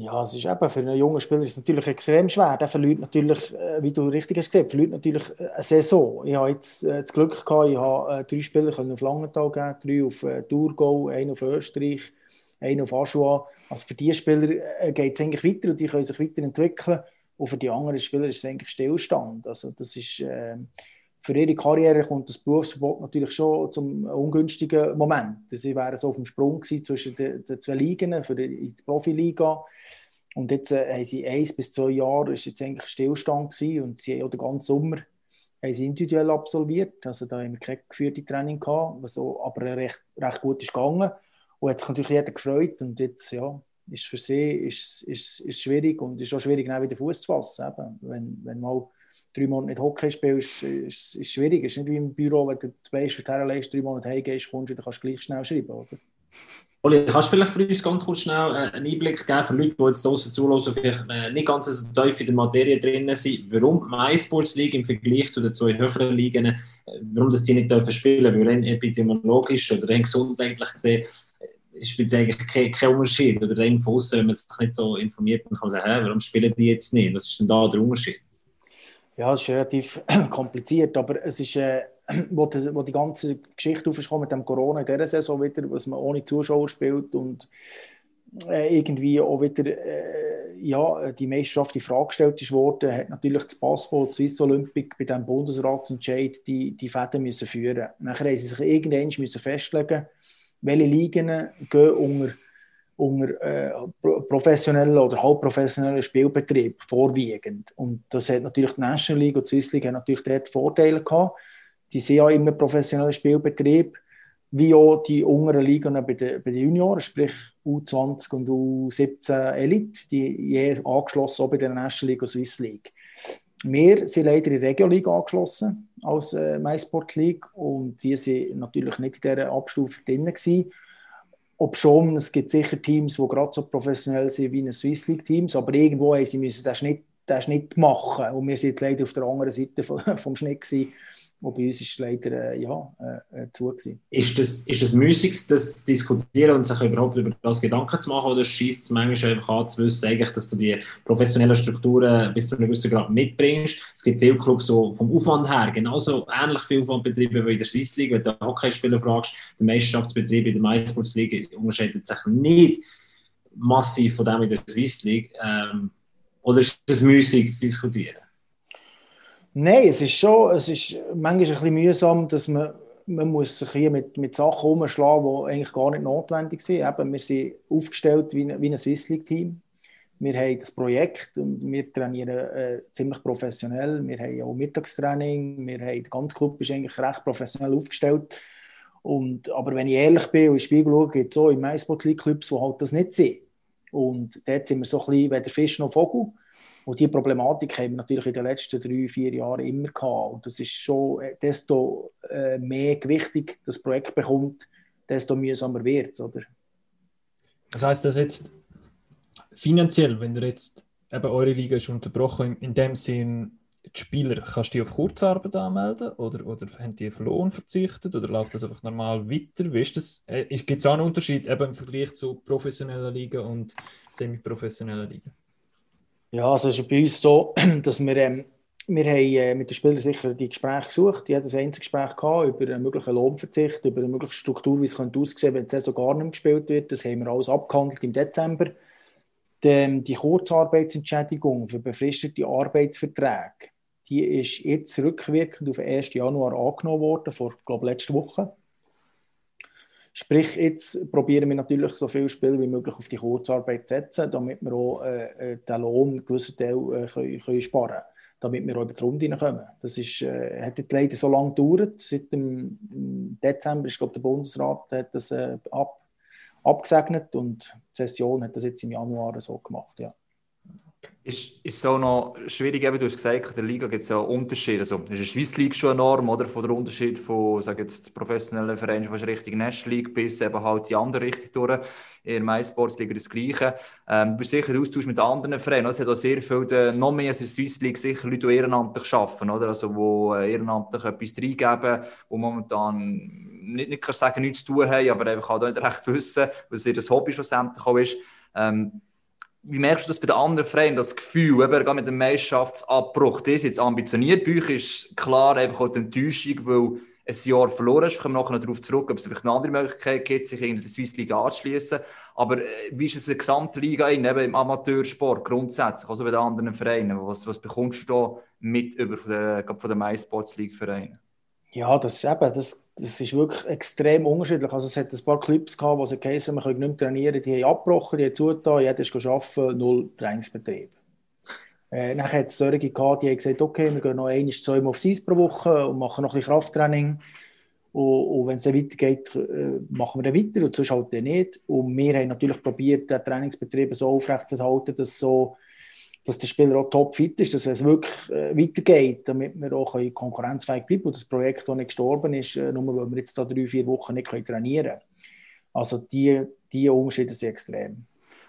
E: Ja, es ist eben für einen jungen Spieler ist natürlich extrem schwer. Der verliert natürlich, äh, wie du richtig hast gesagt, verliert natürlich äh, eine Saison. Ich habe jetzt äh, das Glück gehabt, ich habe drei Spieler auf Langenthal geben, drei auf Thurgau, einen auf Österreich, einen auf Aschua. Also für diese Spieler geht es eigentlich weiter und die können sich weiterentwickeln. Und für die anderen Spieler ist es eigentlich Stillstand. Also das ist, äh, für ihre Karriere kommt das Berufsverbot natürlich schon zum ungünstigen Moment. Sie wären so auf dem Sprung zwischen den, den zwei Ligen, für die, die Profiliga und jetzt äh, haben sie eins bis zwei Jahre, ist jetzt eigentlich Stillstand gewesen und sie haben den ganzen Sommer haben sie individuell absolviert. Also da haben wir kein geführte Training gehabt, was so, aber recht, recht gut ist gegangen. Und hat sich natürlich jeder gefreut und jetzt, ja, ist für sie ist, ist, ist schwierig und ist auch schwierig, wieder Fuß zu fassen. Eben. Wenn, wenn mal drei Monate nicht Hockey spielst, ist es schwierig. Es ist nicht wie im Büro, wenn du das Beste für die drei Monate heimgehst, kommst du, dann kannst du gleich schnell schreiben, oder?
A: Oli, kannst du vielleicht für uns ganz kurz schnell einen Einblick geben für Leute, die jetzt draußen zulassen, vielleicht nicht ganz so tief in der Materie drin sind, warum MySports League im Vergleich zu den zwei höheren Ligen, warum das die nicht dürfen spielen, weil rein epidemiologisch oder rein gesundheitlich gesehen spielt es eigentlich kein, Unterschied. Oder von außen, wenn man sich nicht so informiert, dann kann sagen, hä, warum spielen die jetzt nicht? Was ist denn da der Unterschied?
E: Ja, es ist relativ kompliziert, aber es ist, äh, wo, die, wo die ganze Geschichte aufgekommen mit dem Corona in dieser Saison wieder, was man ohne Zuschauer spielt und äh, irgendwie auch wieder äh, ja, die Meisterschaft in Frage gestellt ist worden, hat natürlich das Passport Swiss Olympic bei dem Bundesratsentscheid die, die Fäden müssen führen. Nachher haben sie sich irgendwann müssen festlegen, welche Ligen gehen unter unter äh, professionellen oder halbprofessionellen Spielbetrieb vorwiegend. Und das hat natürlich die National League und die Swiss League natürlich dort Vorteile gehabt. Die sind ja immer professionellen Spielbetrieb, wie auch die unteren Ligen bei den, bei den Junioren, sprich U20 und U17 Elite, die je angeschlossen auch bei der National League und Swiss League. Wir sind leider in der Regio League angeschlossen als äh, MySport League und die sind natürlich nicht in dieser Abstufe drin gewesen. Ob schon, es gibt sicher Teams, die gerade so professionell sind wie ein Swiss League Teams, aber irgendwo haben sie müssen den Schnitt, den Schnitt machen und wir sind leider auf der anderen Seite vom, vom Schnitt gewesen. Und bei uns ist leider äh, ja, äh, äh, zu. Gewesen.
A: Ist das, ist das müßig, das zu diskutieren und sich überhaupt über das Gedanken zu machen? Oder schießt es manchmal einfach an, zu wissen, eigentlich, dass du die professionellen Strukturen bis zu einem gewissen Grad mitbringst? Es gibt viele Clubs so vom Aufwand her genauso ähnlich viel Aufwand betrieben wie in der Swiss League. Wenn du Hockeyspieler fragst, der Meisterschaftsbetrieb in der League unterscheidet sich nicht massiv von dem in der Swiss League. Ähm, oder ist es müßig zu diskutieren?
E: Nein, es ist schon, es ist manchmal ein bisschen mühsam, dass man, man muss sich hier mit, mit Sachen umschlagen, die eigentlich gar nicht notwendig sind. Eben, wir sind aufgestellt wie ein, wie ein Swiss League-Team. Wir haben das Projekt und wir trainieren äh, ziemlich professionell. Wir haben auch Mittagstraining. Wir haben, der ganze Club ist eigentlich recht professionell aufgestellt. Und, aber wenn ich ehrlich bin und in den Spiegel schaue, gibt es auch im MySport League Clubs, die halt das nicht sind. Und dort sind wir so ein bisschen weder Fisch noch Vogel. Und diese Problematik haben wir natürlich in den letzten drei, vier Jahren immer gehabt. Und das ist schon, äh, desto äh, mehr gewichtig das Projekt bekommt, desto mühsamer wird es, oder?
C: Das heißt, dass jetzt finanziell, wenn ihr jetzt eben eure Liga ist unterbrochen, in, in dem Sinn, die Spieler, kannst du die auf Kurzarbeit anmelden oder, oder haben die auf Lohn verzichtet oder läuft das einfach normal weiter? Wie ist das? Äh, Gibt es auch einen Unterschied eben im Vergleich zu professioneller Liga und semi-professioneller Liga?
E: Ja, also es ist bei uns so, dass wir, ähm, wir haben äh, mit den Spielern sicher die Gespräche gesucht. Jedes Einzelgespräch gehabt über einen möglichen Lohnverzicht, über eine mögliche Struktur, wie es könnte aussehen wenn die Saison gar nicht mehr gespielt wird. Das haben wir alles abgehandelt im Dezember. Die, die Kurzarbeitsentschädigung für befristete Arbeitsverträge, die ist jetzt rückwirkend auf den 1. Januar angenommen worden, vor, glaube letzter Woche. Sprich, jetzt probieren wir natürlich so viel Spiel wie möglich auf die Kurzarbeit zu setzen, damit wir auch äh, äh den Lohn einen Teil äh, können, können sparen können, damit wir auch über die Runde hineinkommen. Das ist, äh, hat jetzt leider so lange gedauert. Seit dem Dezember ist glaube der Bundesrat hat das äh, ab, abgesegnet und die Session hat das jetzt im Januar so gemacht. Ja.
B: Ist, ist so noch schwierig, eben, du hast gesagt, in der Liga gibt es ja Unterschiede. Also, ist die Schweiz League schon enorm, oder? Von der Unterschied von, sag jetzt, professionellen Vereinen fast Richtung National League bis eben halt die andere Richtung durch. In der MySports Liga das Gleiche. Ähm, du bist sicher Austausch mit anderen Vereinen. Es hat auch sehr viele, noch mehr als in der Swiss League, sicher Leute, die ehrenamtlich arbeiten, oder? Also, die äh, ehrenamtlich etwas reingeben, die momentan nicht, nicht kann sagen, nichts zu tun haben, aber einfach auch nicht recht wissen, was ihr das Hobby schlussendlich auch ist. Ähm, wie merkst du das bei den anderen Vereinen, das Gefühl, eben mit dem Meisterschaftsabbruch, das ist jetzt ambitioniert, bei euch ist klar einfach auch die Enttäuschung, weil ein Jahr verloren ist, wir kommen nachher darauf zurück, ob es vielleicht eine andere Möglichkeit gibt, sich in der Swiss Liga anzuschließen. Aber äh, wie ist es in der gesamten Liga eben im Amateursport grundsätzlich, also bei den anderen Vereinen? Was, was bekommst du da mit über von der, von der MySports League Vereinen?
E: Ja, das, eben, das, das ist wirklich extrem unterschiedlich. Also es hat ein paar Clips gehabt, wo sie geheißen, wir können nicht mehr trainieren, die haben abgebrochen, die haben zugetan, jeder ist arbeiten, null Trainingsbetrieb. Äh, dann hat es solche gehabt, die haben gesagt, okay, wir gehen noch ein, zweimal aufs Eis pro Woche und machen noch ein bisschen Krafttraining. Und, und wenn es dann weitergeht, äh, machen wir dann weiter und sonst halt dann nicht. Und wir haben natürlich probiert, den Trainingsbetrieb so aufrechtzuerhalten, dass so dass der Spieler auch topfit ist, dass es wirklich äh, weitergeht, damit wir auch konkurrenzfähig bleiben und das Projekt auch nicht gestorben ist, äh, nur weil wir jetzt da drei, vier Wochen nicht trainieren können. Also die, die Unterschiede sind extrem.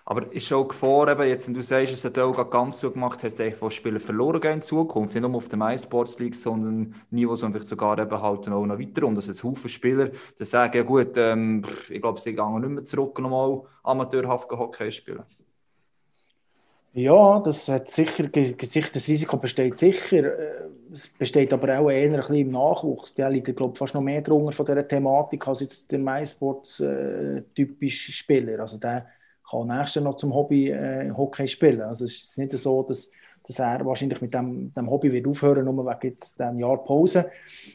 B: Aber ist schon Gefahr, eben, jetzt, wenn du sagst, es hat auch ganz zugemacht, hast du von Spielern verloren gehen in Zukunft, nicht nur auf der MySports League, sondern Niveau, sondern vielleicht sogar eben halt auch noch weiter und dass jetzt Haufen Spieler die sagen, ja gut, ähm, ich glaube, sie gehen nicht mehr zurück nochmal amateurhaft Hockey spielen.
E: Ja, das hat sicher, das Risiko besteht sicher. Äh, Es besteht aber auch eher ein bisschen im Nachwuchs. Der liegt, glaube ich, fast noch mehr drunter von dieser Thematik als jetzt der MySports äh, Spieler. Also der kann nächstes noch zum Hobby äh, Hockey spielen. Also es ist nicht so, dass, dass er wahrscheinlich mit dem, dem Hobby wird aufhören, nur wegen jetzt dem Jahr Pause.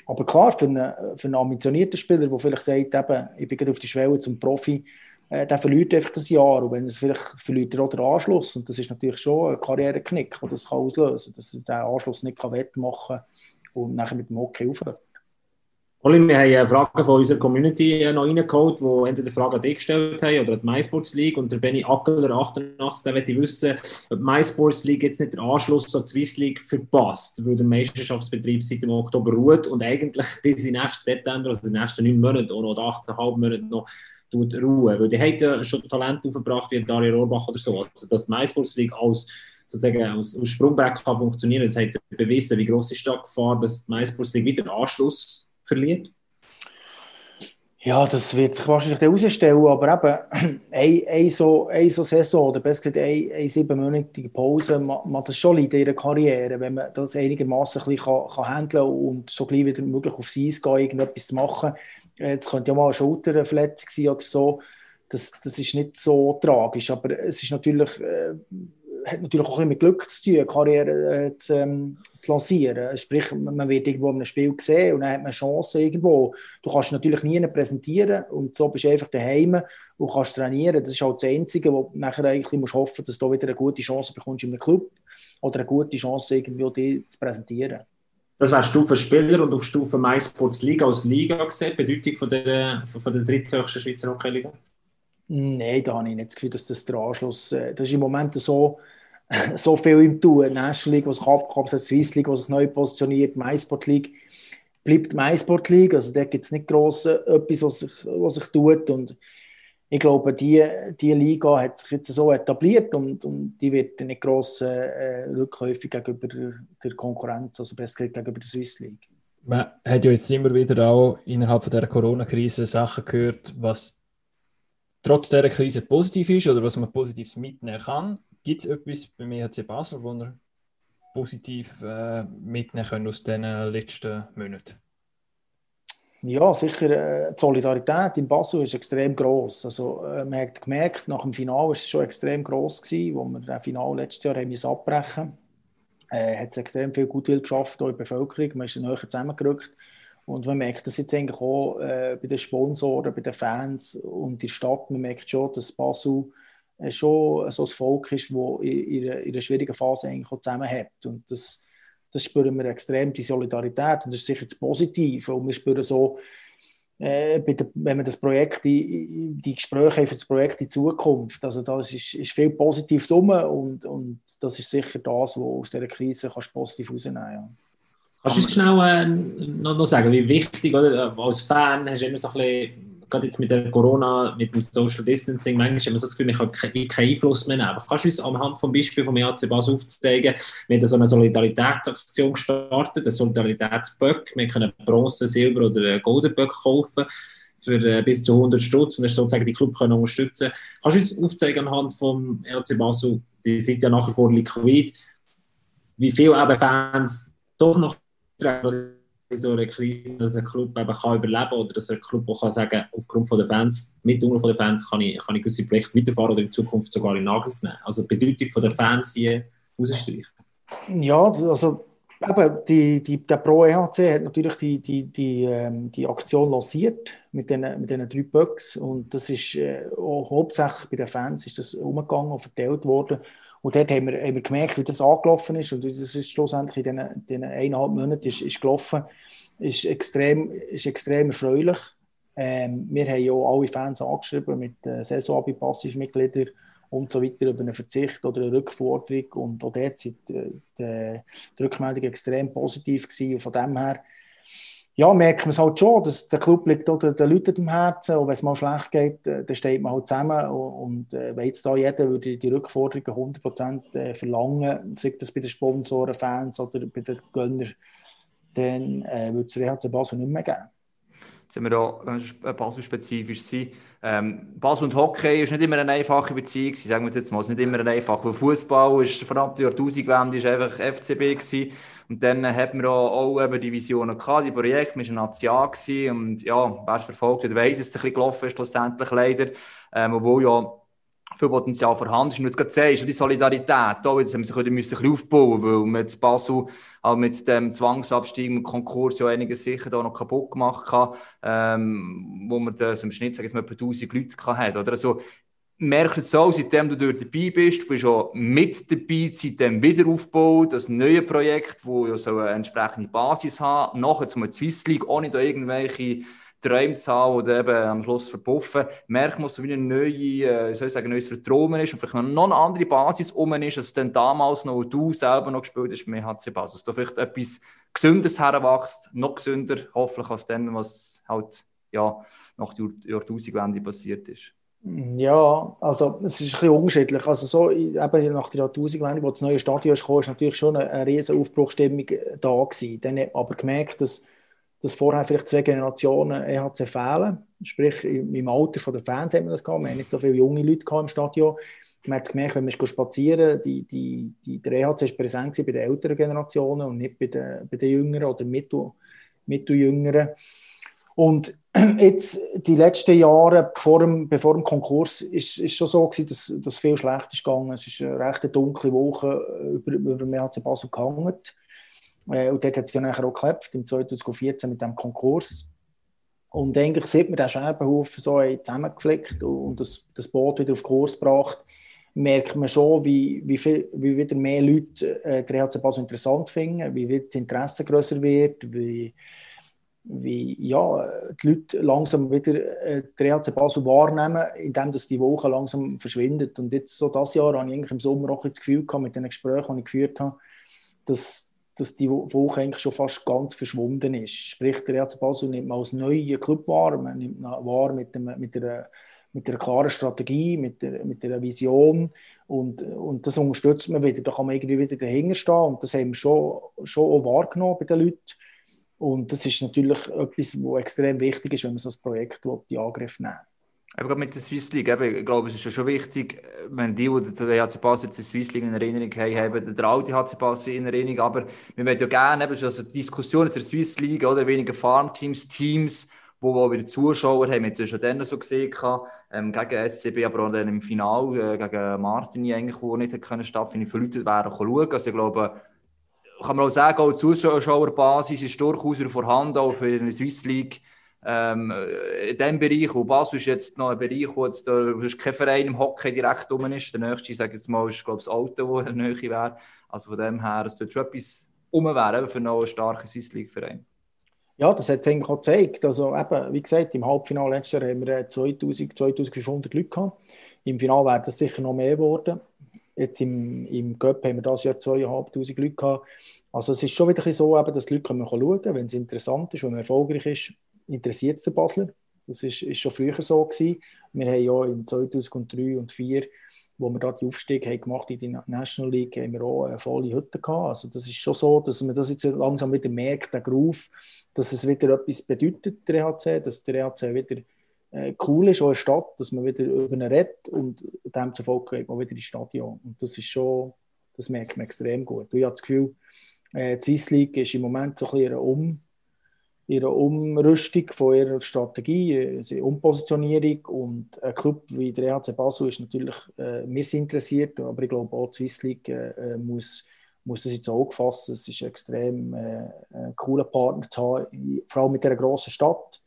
E: Aber klar, für einen, für einen ambitionierten Spieler, der vielleicht sagt, eben, ich bin auf die Schwelle zum Profi, äh, der verliert einfach das Jahr. Und wenn es vielleicht verliert er auch den Anschluss. Und das ist natürlich schon ein Karriereknick, der das kann auslösen kann, dass er den Anschluss nicht kann wettmachen kann und nachher mit dem Hockey aufhört.
A: Oli, wir haben eine Frage von unserer Community äh, noch reingeholt, die entweder die Frage an dich gestellt haben oder an die MySports League. Und der Benny Ackeler, 88, der möchte wissen, ob die MySports League jetzt nicht den Anschluss an die Swiss League verpasst, weil der Meisterschaftsbetrieb seit dem Oktober ruht und eigentlich bis in nächsten September, also den nächsten neun Monaten oder achteinhalb Monaten noch tut ruhen. Weil die haben ja schon Talente aufgebracht wie Dario Rohrbach oder so. Also, dass die MySports League als sozusagen aus, aus Sprungbrett kann funktionieren, das hat bewiesen. Wie groß ist die Gefahr, dass die MySports League wieder Anschluss verliert?
E: Ja, das wird sich wahrscheinlich herausstellen, aber eben, eine, eine, so, eine so Saison oder besser gesagt eine, eine siebenmonatige Pause ma- macht das schon in ihrer Karriere, wenn man das einigermaßen ein bisschen kann, und so gleich wieder möglich aufs Eis gehen, irgendetwas zu machen. Es könnte ja mal eine Schulterverletzung sein oder so. Das, das ist nicht so tragisch, aber es ist natürlich, äh, hat natürlich auch mit Glück zu tun, eine Karriere äh, zu, ähm, zu lancieren. Sprich, man wird irgendwo in einem Spiel gesehen und dann hat man eine Chance irgendwo. Du kannst natürlich nie präsentieren und so bist du einfach daheim und kannst trainieren. Das ist halt das Einzige, wo du nachher eigentlich musst hoffen, dass du wieder eine gute Chance bekommst in einem Club oder eine gute Chance irgendwo dich zu präsentieren.
A: Das wäre Stufe Spieler und auf Stufe MySports Liga als Liga gesehen, die Bedeutung von der, von der dritthöchsten Schweizer Hockeyliga?
E: Nein, da habe ich nicht das Gefühl, dass das der Anschluss, äh, das ist im Moment so, so viel im Tun. National League, was sich abgekapselt hat, Swiss League, was sich neu positioniert, MySport League, bleibt MySport League, also da gibt es nicht gross äh, etwas, was sich, was sich tut und ich glaube, die, die Liga hat sich jetzt so etabliert und, und die wird nicht gross äh, rückläufig gegenüber der, Konkurrenz, also besser gegenüber der Swiss League.
C: Man hat ja jetzt immer wieder auch innerhalb von der Corona-Krise Sachen gehört, was trotz dieser Krise positiv ist oder was man Positives mitnehmen kann. Gibt es etwas beim EHC Basel, wo wir positiv äh, mitnehmen können aus diesen letzten Monaten?
E: Ja, sicher, äh, die Solidarität in Basel ist extrem gross. Also, äh, man hat gemerkt, nach dem Finale war es schon extrem gross, gewesen, wo wir das Finale letztes Jahr haben abbrechen äh, hat extrem viel Gutwill geschafft auch in der Bevölkerung. Man ist näher zusammengerückt. Und man merkt das jetzt eigentlich auch äh, bei den Sponsoren, bei den Fans und der Stadt. Man merkt schon, dass Basel äh, schon so ein Volk ist, das in, in, in einer schwierigen Phase eigentlich auch zusammenhält. Und das, das spüren wir extrem, die Solidarität. Und das ist sicher das Positive. Und wir spüren so, äh, wenn wir das Projekt, die, die Gespräche für das Projekt in Zukunft, also da ist, ist viel Positives rum und, und das ist sicher das, was aus dieser Krise kannst positiv rausnehmen ja.
A: Kannst du schnell äh, noch, noch sagen, wie wichtig, oder? Äh, Als Fan hast du immer so ein bisschen, gerade jetzt mit der Corona, mit dem Social Distancing, manchmal hat man so das Gefühl, ich wie keinen Einfluss mehr nehmen. Aber kannst du uns anhand vom Beispiel vom EAC Basel aufzeigen, wir haben so eine Solidaritätsaktion gestartet, einen Solidaritätsböck, wir können Bronze, Silber oder einen Golden Böck kaufen für äh, bis zu 100 Stutz und das sozusagen die Club können unterstützen. Kannst du uns aufzeigen anhand vom EAC Basel, die sind ja nach wie vor liquid, wie viele Fans doch noch so einer Krise, dass ein Club eben kann überleben oder dass ein Club auch kann sagen, aufgrund von der Fans, mit Unruhe von den Fans kann ich, kann ich gewisse Projekte weiterfahren oder in Zukunft sogar in Angriff nehmen. Also die Bedeutung von der Fans hier rausstreichen.
E: Ja, also eben, die, die, der Pro EHC hat natürlich die, die, die, ähm, die Aktion lanciert mit diesen mit den drei Böcks und das ist äh, hauptsächlich bei den Fans ist das umgegangen und verteilt worden und dort haben wir, haben wir gemerkt, wie das angelaufen ist und wie das ist schlussendlich in diesen, eineinhalb Monaten ist, ist gelaufen, ist extrem, ist extrem erfreulich. Ähm, wir haben ja alle Fans angeschrieben mit äh, Saisonabit, Passivmitgliedern und so weiter über einen Verzicht oder eine Rückforderung. Und auch dort sind äh, die, die Rückmeldungen extrem positiv gewesen. Und von dem her ja, merkt man es halt schon, dass der Club liegt auch den Leuten am Herzen und wenn es mal schlecht geht, äh, dann steht man halt zusammen und, äh, wenn jetzt da jeder würde die Rückforderungen 100% äh, verlangen, sei das bei den Sponsoren, Fans oder bei den Gönnern, dann äh, würde es RHC Basel nicht mehr geben.
B: Jetzt sind wir da wir Basel-spezifisch sind. Ähm, Basel und Hockey ist nicht immer eine einfache Beziehung, sagen wir jetzt mal, es ist nicht immer eine einfache. Fußball ist vor allem die Jahrtausendwende ist einfach FCB gewesen. Und dann hat man auch, auch eben Divisionen gehabt, die Projekte, man war ein gewesen. und ja, wer es verfolgt hat, weiss, dass es ein bisschen gelaufen ist, schlussendlich leider, ähm, obwohl ja viel Potenzial vorhanden ist. Und jetzt gerade sagst, die Solidarität, da jetzt haben wir sich ein bisschen aufbauen, weil wir jetzt Basel auch mit dem Zwangsabstieg, mit dem Konkurs ja einiges sicher da noch kaputt gemacht hat, ähm, wo man das im Schnitt, sagen wir etwa 1000 Leute hat. Oder? Also, merkst jetzt auch, seitdem du dort dabei bist, du bist auch mit dabei, seitdem Wiederaufbau, das neue Projekt, das ja so eine entsprechende Basis hat, nachher zum Swiss League, ohne da irgendwelche Träume zu haben oder eben am Schluss verpuffen, merkt man, so wie ein neue, äh, neues Vertrauen ist und vielleicht noch eine andere Basis um ist, als dann damals noch du selber noch gespielt hast mit HC. Dass da vielleicht etwas Gesündes heranwächst, noch gesünder, hoffentlich als dann, was halt ja, nach der Jahrtausendwende passiert ist.
E: Ja, also es ist ein bisschen unterschiedlich. Also so, eben nach der Jahrtausendwende, wo das neue Stadion kam, ist natürlich schon eine, eine riesige Aufbruchstimmung da gewesen. Dann hat man aber gemerkt, dass, dass vorher vielleicht zwei Generationen EHC fehlen. Sprich, im Alter der Fans haben wir das gehabt. Wir haben nicht so viele junge Leute im Stadion. Man hat gemerkt, wenn wir spazieren, die, die, die, der EHC ist präsent bei den älteren Generationen und nicht bei den, bei den jüngeren oder mittel, mitteljüngeren. Und jetzt, die letzten Jahre, bevor dem, bevor dem Konkurs, ist es schon so gewesen, dass, dass viel schlecht ist gegangen. Es ist eine recht dunkle Woche über, über den HC Basel gehangen. Äh, und dort hat es ja nachher auch geklappt, im 2014 mit dem Konkurs. Und eigentlich sieht man den Scherbenhaufen so zusammengeflickt und das, das Boot wieder auf Kurs gebracht, merkt man schon, wie, wie, viel, wie wieder mehr Leute äh, der HC Basel interessant finden, wie das Interesse größer wird, wie, wie ja, die Leute langsam wieder äh, die RHC Basel wahrnehmen, indem die Woche langsam verschwindet. Und jetzt so das Jahr habe ich eigentlich im Sommer auch das Gefühl gehabt, mit den Gesprächen, die ich geführt habe, dass, dass die Woche eigentlich schon fast ganz verschwunden ist. Sprich, der RHC Basel nimmt man als neuen Club wahr, man nimmt wahr mit, dem, mit, einer, mit einer klaren Strategie, mit der, mit einer Vision und, und das unterstützt man wieder. Da kann man irgendwie wieder dahinter stehen und das haben wir schon, schon auch wahrgenommen bei den Leuten. Und das ist natürlich etwas, was extrem wichtig ist, wenn man so ein Projekt in Angriff nehmen
B: Aber mit der Swiss League, eben, ich glaube, es ist ja schon wichtig, wenn die, die den HC Basel jetzt die Swiss League in Erinnerung haben, haben den alten HC Basel in Erinnerung, aber wir möchten ja gerne eben also Diskussionen zur Swiss League oder weniger Farmteams, Teams, wo wir wieder Zuschauer haben, jetzt schon dann so gesehen, ähm, gegen SCB, aber auch dann im Final äh, gegen Martini eigentlich, wo nicht können stattfinden, für Leute wären schauen. Also ich glaube, kann man auch sagen, auch die Zuschauerbasis ist durchaus vorhanden, auch für eine Swiss League. Ähm, in diesem Bereich, wo Basel ist jetzt noch ein Bereich, wo jetzt wo kein Verein im Hockey direkt um ist. Der nächste, ich sage jetzt mal, ist glaube ich, das Alte, wo der Nähe wäre. Also von dem her, es tut schon etwas um wäre für einen starken Swiss League-Verein.
E: Ja, das hat es eigentlich auch gezeigt. Also eben, wie gesagt, im Halbfinale letztes Jahr haben wir 2000, 2500 Leute gehabt. Im Finale wäre das sicher noch mehr geworden. Jetzt im, im Cup haben wir das Jahr 2500 Leute gehabt. Also es ist schon wieder so, eben, dass die Leute schauen können, wenn es interessant ist und erfolgreich ist, interessiert es den Basler. Das ist, ist schon früher so gewesen. Wir haben ja in 2003 und 2004, wo wir da die Aufstieg haben gemacht in die National League, haben wir auch eine volle Hütte gehabt. Also das ist schon so, dass man das jetzt langsam wieder merkt, der Groove, dass es wieder etwas bedeutet, der EHC, dass der EHC wieder äh, cool ist, auch in der Stadt, dass man wieder über ihn redet und demzufolge geht man wieder ins Stadion. Und das ist schon, das merkt man extrem gut. Ich habe das Gefühl, äh, die Swiss League ist im Moment so ein bisschen um, ihre Umrüstung von ihrer Strategie, ihre Umpositionierung und ein Club wie der EHC Basel ist natürlich, äh, wir interessiert, aber ich glaube auch die Swiss League äh, muss muss das jetzt auch fassen. Es ist extrem äh, ein cooler Partner zu haben, vor allem mit dieser grossen Stadt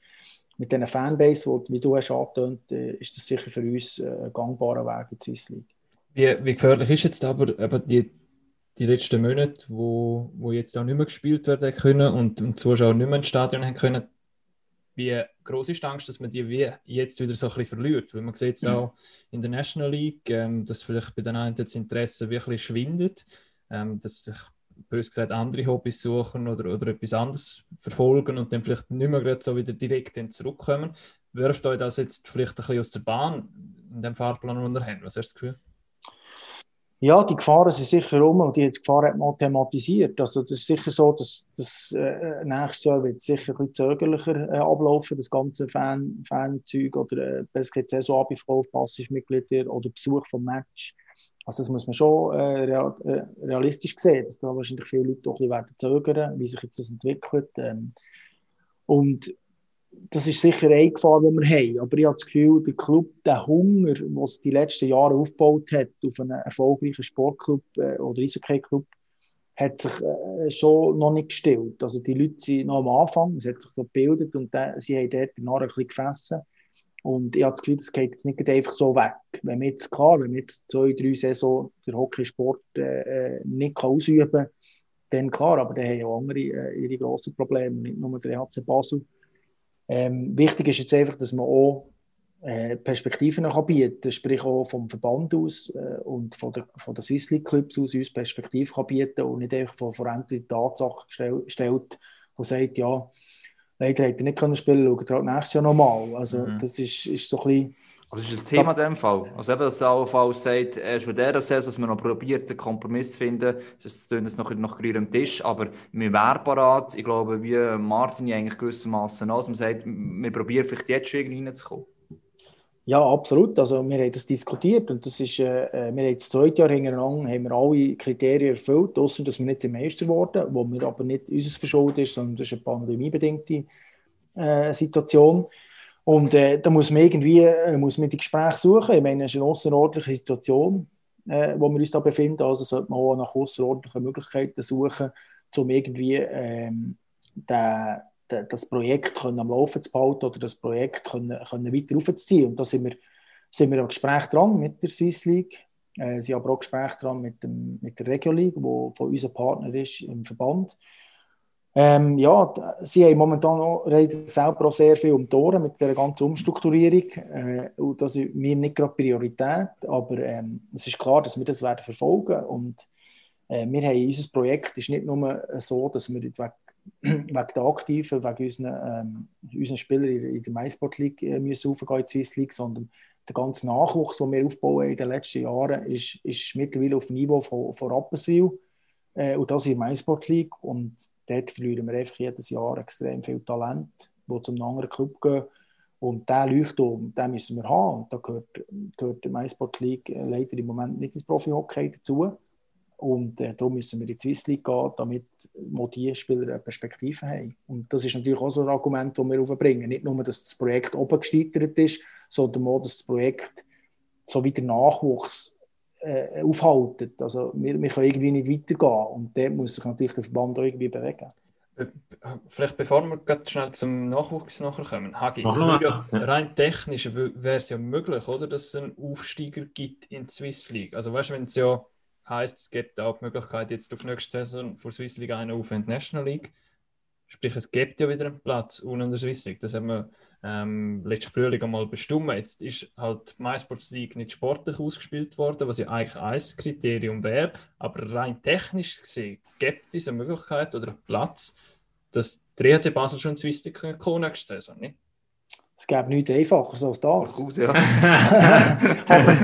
E: mit dieser Fanbase, wo, wie du hast angetönt, äh, ist das sicher für uns äh, ein gangbarer Weg in die Swiss League.
C: Wie, wie gefährlich ist jetzt aber eben die, die letzten Monate, wo, wo jetzt auch nicht mehr gespielt werden können und, die Zuschauer nicht mehr ins Stadion haben können? Wie groß ist die Angst, dass man die wie jetzt wieder so ein bisschen verliert? Weil man sieht es auch in der National League, ähm, dass vielleicht bei den einen das Interesse wirklich schwindet, ähm, dass sich bös gesagt, andere Hobbys suchen oder, oder etwas anderes verfolgen und dann vielleicht nicht mehr so wieder direkt zurückkommen. Wirft euch das jetzt vielleicht ein bisschen aus der Bahn in dem Fahrplan unterhand? Was hast du das Gefühl?
E: Ja, die Gefahren sind sicher rum und die Gefahren hat man thematisiert. Also das ist sicher so, dass das äh, nächstes Jahr wird sicher ein bisschen zögerlicher äh, ablaufen, das ganze Fan, Fanzeug oder äh, besser gesagt Saisonabverkauf, Passivmitglieder oder Besuch vom Match. Also das muss man schon äh, real, äh, realistisch sehen, dass da wahrscheinlich viele Leute auch ein bisschen werden zögern, wie sich jetzt das entwickelt. Ähm, und das ist sicher eine Gefahr, die wir haben. Aber ich habe das Gefühl, der Club, der Hunger, den es die letzten Jahre aufgebaut hat, auf einen erfolgreichen Sportclub äh, oder Eishockey-Club, hat sich äh, schon noch nicht gestillt. Also die Leute sind noch am Anfang, es hat sich so gebildet und äh, sie haben dort danach ein bisschen gefressen. Und ich habe das Gefühl, das geht jetzt nicht einfach so weg. Wenn man jetzt, klar, wenn man jetzt zwei, drei Saison den Hockeysport äh, nicht kann ausüben kann, dann klar, aber dann haben auch andere äh, ihre grossen Probleme, nicht nur der HC Basel. Ähm, wichtig ist jetzt einfach, dass man auch äh, Perspektiven kann bieten kann, sprich auch vom Verband aus äh, und von der, von der Swiss League Clubs aus uns Perspektiven kann bieten und nicht einfach von veränderten Tatsachen stell, stellt und sagt, ja, leider hätte nicht können spielen, schaut halt nächstes Jahr nochmal. Also
B: Mhm.
E: das ist, ist so ein bisschen
B: Aber das ist ein Thema in dem Fall. Also eben, dass der allenfalls sagt, erst von dieser Saison, dass man noch probiert, einen Kompromiss zu finden, das tönt jetzt noch, noch grün am Tisch, aber wir wären parat, ich glaube, wie Martin ja eigentlich gewissermaßen aus, man sagt, wir probieren vielleicht jetzt schon irgendwie reinzukommen.
E: Ja, absolut. Also wir haben das diskutiert und das ist, äh, äh, wir haben das zweite Jahr hintereinander haben wir alle Kriterien erfüllt, außer dass wir nicht zum Meister geworden, wo wir aber nicht unser Verschuld ist, sondern das ist eine pandemiebedingte äh, Situation. Und äh, da muss man irgendwie äh, muss man die Gespräche suchen. Ich meine, es ist eine außerordentliche Situation, äh, wo wir uns da befinden. Also sollte man auch nach außerordentlichen Möglichkeiten suchen, um irgendwie ähm, den, den, das Projekt können am Laufen zu behalten oder das Projekt können, können weiter aufzuziehen. Und da sind wir, sind wir am Gespräch dran mit der Swiss League. Äh, sie haben aber auch Gespräch dran mit, dem, mit der Regio League, wo von unser Partner ist im Verband. Ähm, ja, sie haben momentan auch, reden selber auch sehr viel um Ohren mit der ganzen Umstrukturierung. Äh, und das ist mir nicht gerade Priorität, aber ähm, es ist klar, dass wir das werden verfolgen und äh, wir haben unser Projekt ist nicht nur so, dass wir wegen, wegen der Aktiven, wegen unseren, ähm, unseren Spielern in, in der MySport League äh, müssen aufgehen in die Swiss League, sondern der ganze Nachwuchs, den wir aufbauen in den letzten Jahren, ist, ist mittlerweile auf dem Niveau von, von Rapperswil äh, und das in der MySport League und dort verlieren wir einfach jedes Jahr extrem viel Talent, die zum anderen Club gehen. Und diesen Leuchtturm, den müssen wir haben. Und da gehört, gehört die MySport League äh, leider im Moment nicht ins Profi-Hockey dazu. Und äh, darum müssen wir in die Swiss League gehen, damit wo die Spieler eine Perspektive haben. Und das ist natürlich auch so ein Argument, das wir aufbringen. Nicht nur, dass das Projekt oben gesteigert ist, sondern auch, dass das Projekt so wie der Nachwuchs äh, aufhaltet. Also wir, wir können irgendwie nicht weitergehen. Und dort muss sich natürlich der Verband auch irgendwie bewegen.
C: Be- Vielleicht bevor wir ganz schnell zum Nachwuchs nachher kommen. Hagi, ja, rein technisch wäre es ja möglich, oder, dass es einen Aufsteiger gibt in die Swiss League. Also weißt du, wenn es ja heisst, es gibt auch die Möglichkeit, jetzt auf nächste Saison vor Swiss League einen auf in die National League. Sprich, es gibt ja wieder einen Platz unter der Swiss League. Das haben wir ähm, letzten Frühling einmal bestimmt. Jetzt ist halt die MySports League nicht sportlich ausgespielt worden, was ja eigentlich ein Kriterium wäre. Aber rein technisch gesehen gibt es eine Möglichkeit oder einen Platz, dass der EHC Basel schon in die Swiss League kommen kann nächste Saison, nicht?
E: Es gäbe nichts einfacher als das.
B: Raus, ja.
E: aber,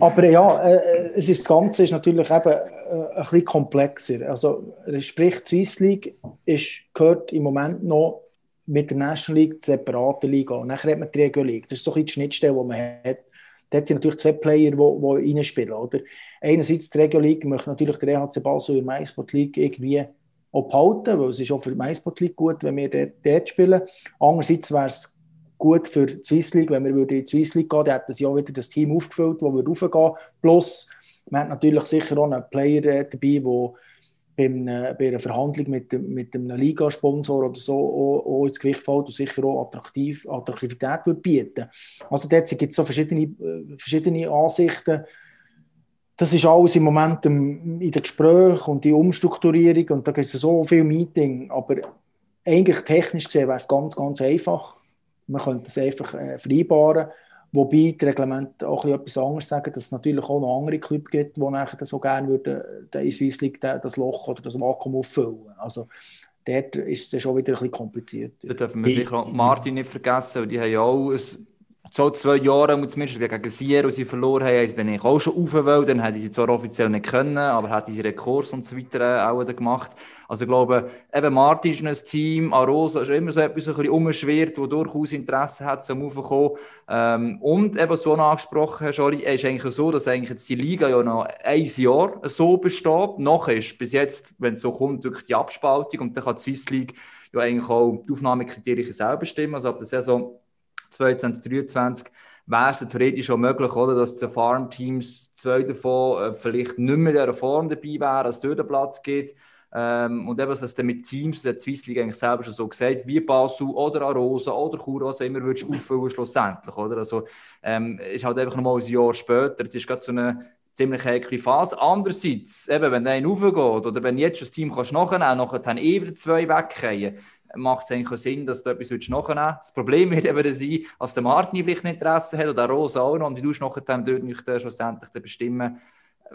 E: aber ja, äh, es ist, das Ganze ist natürlich eben äh, ein bisschen komplexer. Also, sprich, die Swiss League ist, gehört im Moment noch mit der National League zur separaten Liga. Und dann hat man die Regio League. Das ist so ein bisschen die Schnittstelle, die man hat. Dort sind natürlich zwei Player, die, reinspielen. Oder? Einerseits die Regio League möchte natürlich der EHC Basel in der MySport League irgendwie auch behalten, weil es ist auch für die MySport League gut, wenn wir dort, dort spielen. Andererseits wäre es gut für die Swiss League, wenn wir in die Swiss League gehen, dann hätten sie ja wieder das Team aufgefüllt, das wir raufgehen. Plus, man hat natürlich sicher auch einen Player äh, dabei, der beim, äh, bei einer Verhandlung mit, mit einem Ligasponsor oder so auch, auch ins Gewicht fällt und sicher auch attraktiv, Attraktivität wird bieten. Also dort gibt es so verschiedene, äh, verschiedene Ansichten. Das ist alles im Moment im, in den Gesprächen und die Umstrukturierung und da gibt es so viel Meeting, aber eigentlich technisch gesehen wäre es ganz, ganz einfach. Man könnte es einfach äh, vereinbaren. Wobei die Reglemente auch etwas anderes sagen, dass es natürlich auch noch andere Clubs gibt, die nachher so gerne würden, in Swiss das Loch oder das Vakuum auffüllen. Also dort ist es schon wieder ein bisschen komplizierter.
B: Da dürfen wir sicher auch Martin nicht vergessen, weil die haben ja auch ein, so zwei Jahre, zumindest gegen die sie verloren haben, haben sie dann auch schon aufgewählt. Dann hätten sie zwar offiziell nicht können, aber hätten sie Rekurs und so weiter äh, auch gemacht. Also ich glaube, eben Martin ist ein Team, Arosa ist immer so etwas ein bisschen umschwirrt, wo durchaus Interesse hat, zum Aufkommen. Ähm, und eben so angesprochen, Herr Schori, es ist eigentlich so, dass eigentlich jetzt die Liga ja noch ein Jahr so besteht. Noch ist bis jetzt, wenn es so kommt, wirklich die Abspaltung und dann kann die Swiss League ja eigentlich auch die Aufnahmekriterien selber bestimmen. Also ab der Saison 2023 wäre es theoretisch auch möglich, oder, dass die Farmteams zwei davon äh, vielleicht nicht mehr in dieser Form dabei wären, dass es durch den Platz geht. Ähm, und eben, dass dann mit Teams, das hat die Swiss League eigentlich selber schon so gesagt, wie Basel oder Arosa oder Chur, was immer, würdest du auffüllen schlussendlich. Oder? Also, ähm, ist halt einfach nochmal ein Jahr später. Es ist gerade so eine ziemlich heikle Phase. Andererseits, eben, wenn einer aufgeht oder wenn jetzt schon das Team kannst nachnehmen nachher dann eh wieder zwei wegkriegen, macht es eigentlich auch Sinn, dass du etwas nachnehmen willst. Das Problem wird eben sein, dass der Martin vielleicht ein Interesse hat oder der Rosa auch noch und du nachher dann dort nicht schlussendlich dann bestimmen,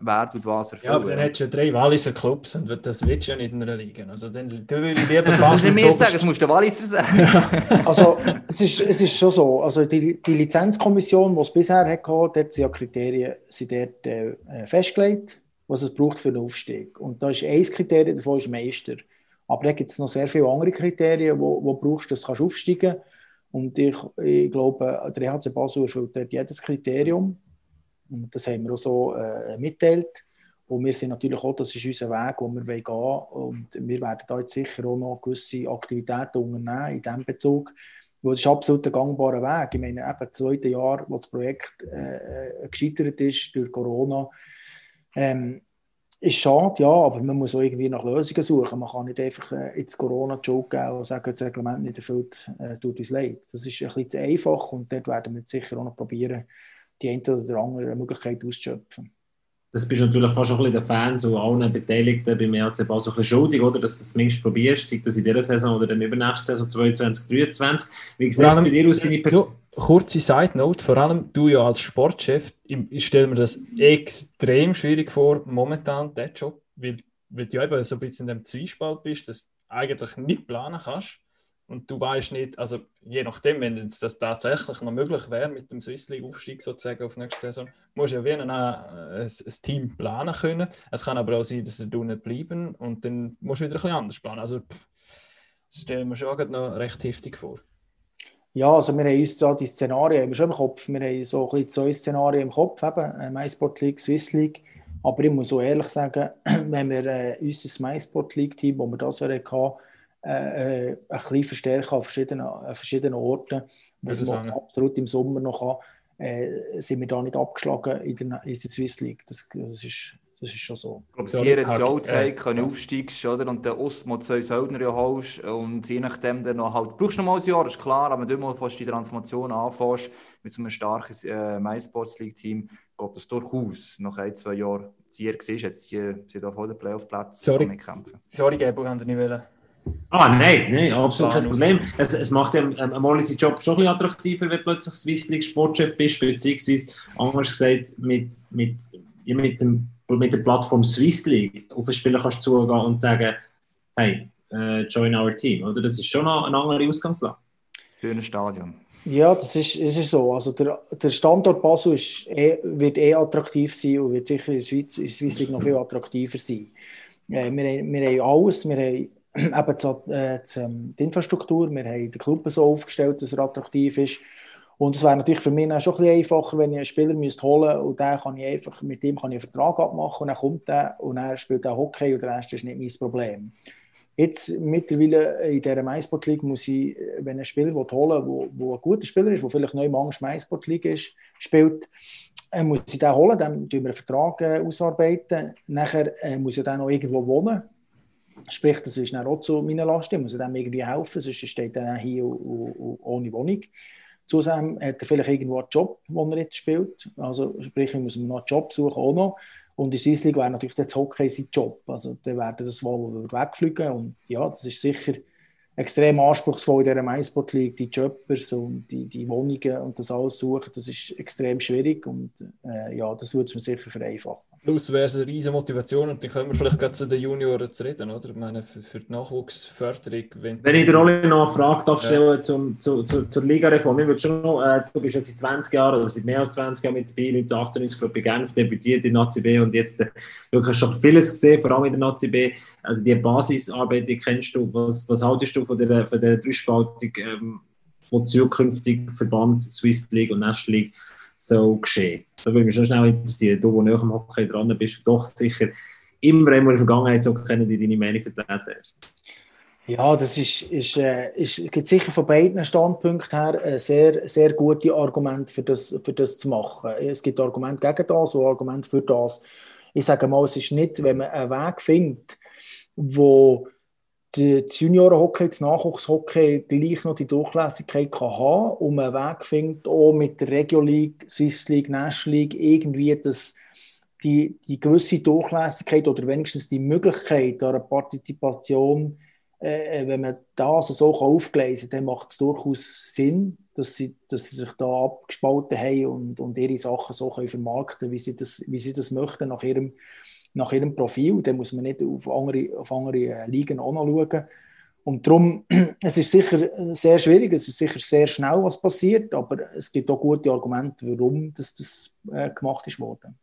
B: wer tut was erfüllen.
C: Ja, aber dann hättest du ja drei Walliser Clubs und das willst du ja nicht in einer Liga. Also dann, dann würde ich lieber
B: das muss nicht mehr
C: zu
B: sagen, das musst du der Walliser sagen.
E: Also es ist, es ist schon so, also die, die Lizenzkommission, die es bisher hatte, dort sind ja Kriterien sind dort, äh, festgelegt, was es braucht für einen Aufstieg. Und da ist ein Kriterium davon ist Meister. Aber da gibt es noch sehr viele andere Kriterien, wo du brauchst, dass du kannst. Und ich, ich glaube, der EHC Basel erfüllt dort jedes Kriterium. Und das haben wir auch so äh, mitteilt. Und wir sind natürlich auch, das ist unser Weg, wo wir gehen wollen. Und wir werden da jetzt sicher auch noch gewisse Aktivitäten unternehmen in diesem Bezug. Weil das ist absolut ein gangbarer Weg. Ich meine, eben das zweite Jahr, wo das Projekt äh, gescheitert ist durch Corona, ähm, ist schade, ja, aber man muss auch irgendwie nach Lösungen suchen. Man kann nicht einfach äh, jetzt Corona-Joke geben und sagen, das Reglement nicht erfüllt, äh, tut uns leid. Das ist ein bisschen zu einfach und dort werden wir sicher auch noch probieren, die eine oder andere Möglichkeit auszuschöpfen.
A: Das bist du natürlich fast auch ein bisschen den Fans und allen Beteiligten beim EHC Basel so ein bisschen schuldig, oder? dass du das zumindest probierst, sei das in dieser Saison oder dann übernächste Saison 22, 23. Wie sieht es bei dir aus, deine Person?
C: Kurze Side Note, vor allem du ja als Sportchef, ich, stelle mir das extrem schwierig vor, momentan, der Job, weil, weil du eben so ein bisschen in dem Zwiespalt bist, dass du eigentlich nicht planen kannst und du weißt nicht, also je nachdem, wenn jetzt das tatsächlich noch möglich wäre mit dem Swiss League Aufstieg sozusagen auf nächste Saison, musst du ja wie ein, ein, ein Team planen können. Es kann aber auch sein, dass du nicht bleiben und dann musst du wieder ein bisschen anders planen. Also pff, das stelle ich mir schon noch recht heftig vor.
E: Ja, also wir haben uns da die Szenarien haben wir schon im Kopf. Wir haben so ein bisschen zwei Szenarien im Kopf, eben äh, MySport League, Swiss League. Aber ich muss so ehrlich sagen, wenn wir äh, unser MySport League-Team, wo wir das ja hatten, äh, äh, ein bisschen verstärken an verschiedenen, an verschiedenen Orten, was man absolut im Sommer noch kann, äh, sind wir da nicht abgeschlagen in der, in der Swiss League. Das, das, ist, das ist schon so.
B: Ich glaube,
C: Ja,
B: sie hat ja
C: halt,
B: auch
C: äh,
B: gezeigt, wenn du aufsteigst, oder? Und der Ostmo zwei Söldner ja holst und je nachdem dann noch halt, brauchst du noch mal ein Jahr, ist klar, aber wenn du mal fast die Transformation anfängst, mit so einem starken äh, MySports League Team, geht das durchaus nach ein, zwei Jahren Zier siehst, jetzt die, sie da vor den Playoff-Platz
C: Sorry.
B: mitkämpfen.
C: Sorry, Gabo, haben wir nicht wollen.
A: Ah, nein, nein, absolut kein Problem. Es, es macht ja ähm, einmal seinen Job schon ein bisschen attraktiver, wenn du plötzlich Swiss League Sportchef bist, beziehungsweise anders gesagt, mit, mit, ja, mit, dem, mit der Plattform Swiss League auf einen Spieler kannst du zugehen und sagen, hey, äh, join our team. Oder? Das ist schon noch eine andere Ausgangslage.
B: Schönes Stadion.
E: Ja, das ist, es ist so. Also der, der Standort Basel ist eh, wird eh attraktiv sein und wird sicher in der Schweiz, in der Swiss League noch viel attraktiver sein. Äh, wir, haben- wir haben alles. Wir haben eben das, äh, das, ähm, die Infrastruktur, wir haben den Club so aufgestellt, dass er attraktiv ist. Und es wäre natürlich für mich auch schon ein bisschen einfacher, wenn ich einen Spieler müsste holen müsste und den kann ich einfach, mit dem kann ich einen Vertrag abmachen und dann kommt er und er spielt auch Hockey und der Rest ist nicht mein Problem. Jetzt mittlerweile in dieser MySport League muss ich, wenn einen Spieler holen will, wo ein guter Spieler ist, der vielleicht neu Angst MySport League ist, spielt, äh, muss ich den holen, dann tun wir einen Vertrag äh, ausarbeiten. Nachher äh, muss ich dann noch irgendwo wohnen. Sprich, das ist dann auch zu meiner Last. Ich muss dem irgendwie helfen, sonst steht er dann hier und, und, und ohne Wohnung. Zusammen hat er vielleicht irgendwo einen Job, den er jetzt spielt. Also sprich, ich muss noch einen Job suchen auch noch. Und in Swiss League wäre natürlich das Hockey sein Job. Also dann werden das wohl wegfliegen. Und ja, das ist sicher extrem anspruchsvoll in dieser MySport League, die Jobbers und die, die Wohnungen und das alles suchen, das ist extrem schwierig und äh, ja, das würde es mir sicher vereinfachen.
C: Plus wäre es eine riesige Motivation und dann können wir vielleicht gerade zu den Junioren zu reden, oder? Ich meine, für, für die Nachwuchsförderung. Wenn,
A: Wenn ich der Olli noch eine Frage darf
C: Ja.
A: stellen zum, zu, zu, zur Ligareform. Ich würde schon noch, äh, du bist ja seit 20 Jahren oder seit mehr als 20 Jahren mit dabei, 1998 glaube ich, bei Genf debütiert in Nazi B und jetzt äh, wirklich schon vieles gesehen, vor allem in der Nazi B. Also die Basisarbeit, die kennst du. Was, was haltest du von der, von der Dreispaltung, ähm, wo zukünftig Verband Swiss League und National League so geschehen? Da würde mich schon schnell interessieren, du, wo näher am Hockey dran bist, doch sicher immer einmal in der Vergangenheit so kennen, die deine Meinung vertreten hast.
E: Ja, das ist, ist, äh, ist, gibt sicher von beiden Standpunkten her ein sehr, sehr gute Argumente für das, für das zu machen. Es gibt Argumente gegen das und Argumente für das. Ich sage mal, es ist nicht, wenn man einen Weg findet, wo das Juniorenhockey, das Nachwuchshockey gleich noch die Durchlässigkeit kann haben und einen Weg findet, auch mit der Regio League, Swiss League, National League, irgendwie das, die, die gewisse Durchlässigkeit oder wenigstens die Möglichkeit einer Partizipation äh, wenn man das so aufgleisen kann, dann macht es durchaus Sinn, dass sie, dass sie sich da abgespalten haben und, und ihre Sachen so können vermarkten wie sie das, wie sie das möchten, nach ihrem, nach ihrem Profil. Dann muss man nicht auf andere, auf andere äh, Ligen auch noch schauen. Und darum, es ist sicher sehr schwierig, es ist sicher sehr schnell, was passiert, aber es gibt auch gute Argumente, warum das, das äh, gemacht ist worden.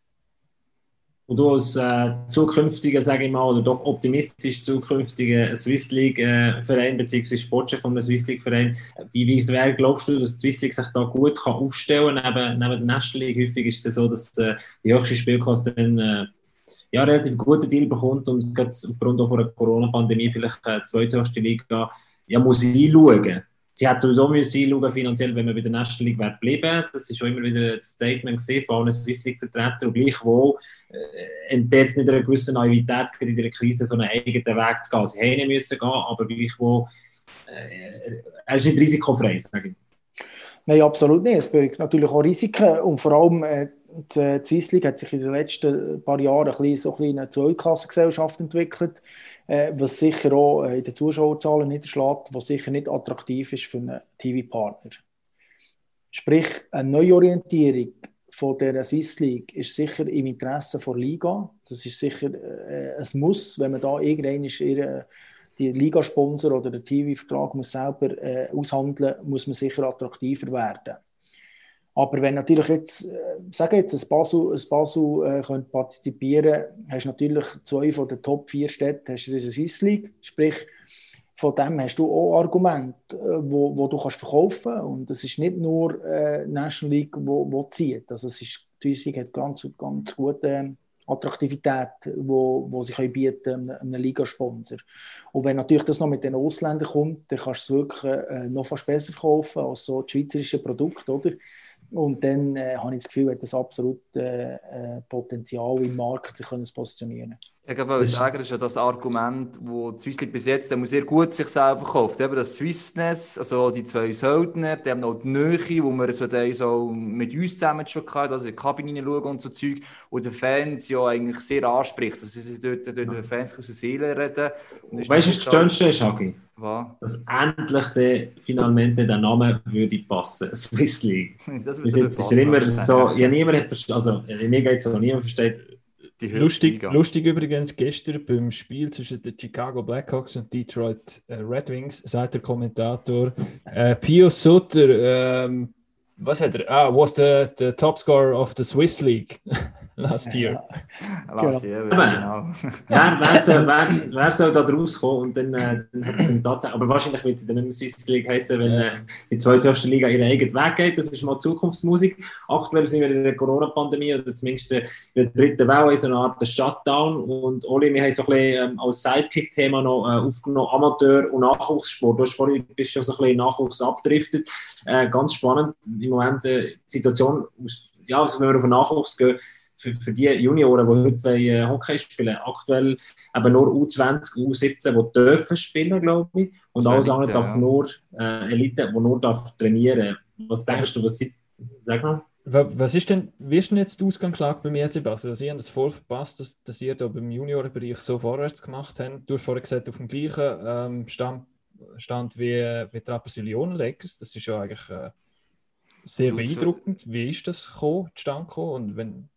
A: Und du als äh, zukünftiger, sage ich mal, oder doch optimistisch zukünftiger Swiss League-Verein bzw. Sportchef von einem Swiss League-Verein, wie, wie wer glaubst du, dass die Swiss League sich da gut kann aufstellen kann? Neben, neben der National League häufig ist es so, dass äh, die höchste Spielklasse dann äh, ja, relativ guten Deal bekommt und gerade aufgrund von der Corona-Pandemie vielleicht die zweithöchste Liga ja, muss einschauen. Sie hat sowieso einschauen, finanziell, wenn man bei der National League wäre geblieben. Das ist schon immer wieder ein Statement gesehen von allen Swiss League-Vertretern. Und gleichwohl äh, entbehrt es nicht einer gewissen Naivität, gerade in der Krise so einen eigenen Weg zu gehen. Sie hätten müssen gehen, aber gleichwohl, äh, er ist nicht risikofrei, sage ich.
E: Nein, absolut nicht. Es birgt natürlich auch Risiken und vor allem äh, die, Swiss League hat sich in den letzten paar Jahren ein bisschen, so ein bisschen eine Zweiklassengesellschaft entwickelt, äh, was sicher auch äh, in den Zuschauerzahlen niederschlägt, was sicher nicht attraktiv ist für einen TV-Partner. Sprich, eine Neuorientierung von der Swiss League ist sicher im Interesse der Liga. Das ist sicher äh, ein Muss, wenn man da irgendwann ihre die Ligasponsor oder der TV-Vertrag selber äh, aushandeln, muss man sicher attraktiver werden. Aber wenn natürlich jetzt, äh, sage jetzt, ein Basel, ein Basel äh, könnte partizipieren, hast du natürlich zwei von den Top 4 Städten, hast du Swiss League, sprich, von dem hast du auch Argumente, äh, wo, wo du kannst verkaufen und es ist nicht nur äh, National League, wo, wo zieht. Also es ist, die Swiss League hat ganz, ganz gute äh, Attraktivität, wo, wo sie können bieten einem, einem Ligasponsor. Und wenn natürlich das noch mit den Ausländern kommt, dann kannst du es wirklich äh, noch fast besser verkaufen als so das schweizerische Produkt, oder? Und dann äh, habe ich das Gefühl, hat das absolut äh, äh, Potenzial im Markt, sich können zu positionieren.
B: Ich wollte sagen, das ist ja das Argument, wo die Swiss League bis jetzt der sehr gut sich selber verkauft. Eben das Swissness, also die zwei Söldner, die haben auch die Nähe, wo wir so, die so mit uns zusammen schon hatten, also in die Kabine hineinschauen und so Zeug, und den Fans ja eigentlich sehr anspricht. Also sie dort, dort den Fans aus der Seele reden. Und
A: Weißt du, was das Schönste ist, Hagi?
B: Was?
A: Dass endlich der, finalmente der Name würde passen, Swiss League.
B: Das
A: Bis jetzt ist er immer so, ja niemand hat also mir geht es so, niemand versteht,
B: Die höchste
C: Lustig,
B: Liga.
C: lustig übrigens, gestern beim Spiel zwischen den Chicago Blackhawks und Detroit äh, Red Wings, sagt der Kommentator, äh, Pio Sutter, ähm, was hat er? Ah, was the, the top scorer of the Swiss League last year.
B: Sie, eben,
A: Aber-
B: genau.
A: wer, wer, soll, wer, wer soll da draus kommen und dann, äh, dann hat es dann tatsächlich, aber wahrscheinlich wird es dann nicht mehr Swiss League heißen, wenn äh, die zweithöchste Liga ihren eigenen Weg geht, das ist mal Zukunftsmusik. Aktuell sind wir in der Corona-Pandemie oder zumindest in der dritten Welle, in so einer Art Shutdown und Oli, wir haben so ein bisschen ähm, als Sidekick-Thema noch äh, aufgenommen, Amateur- und Nachwuchssport. Du hast vorhin bist schon so ein bisschen Nachwuchs abgedriftet. Äh, ganz spannend im Moment äh, die Situation, aus, ja, also wenn wir auf den Nachwuchs gehen, für, für die Junioren, die heute wollen, äh, Hockey spielen, aktuell eben nur U20, U17, die dürfen spielen, glaube ich. Und
B: So
A: alles andere darf
B: ja.
A: nur äh, Elite, die nur darf trainieren. Was denkst du, was sie, sag mal?
C: Wa- Was ist denn, wie ist denn jetzt die Ausgangslage bei mir, Sebastian? Also, Sie haben das voll verpasst, dass, dass ihr da beim Juniorenbereich so vorwärts gemacht habt. Du hast vorher gesagt, auf dem gleichen ähm, Stand stand wie, wie die Rapperswil Lakers. Das ist ja eigentlich äh, sehr beeindruckend. Wie ist das gekommen, zustande gekommen? Und wenn,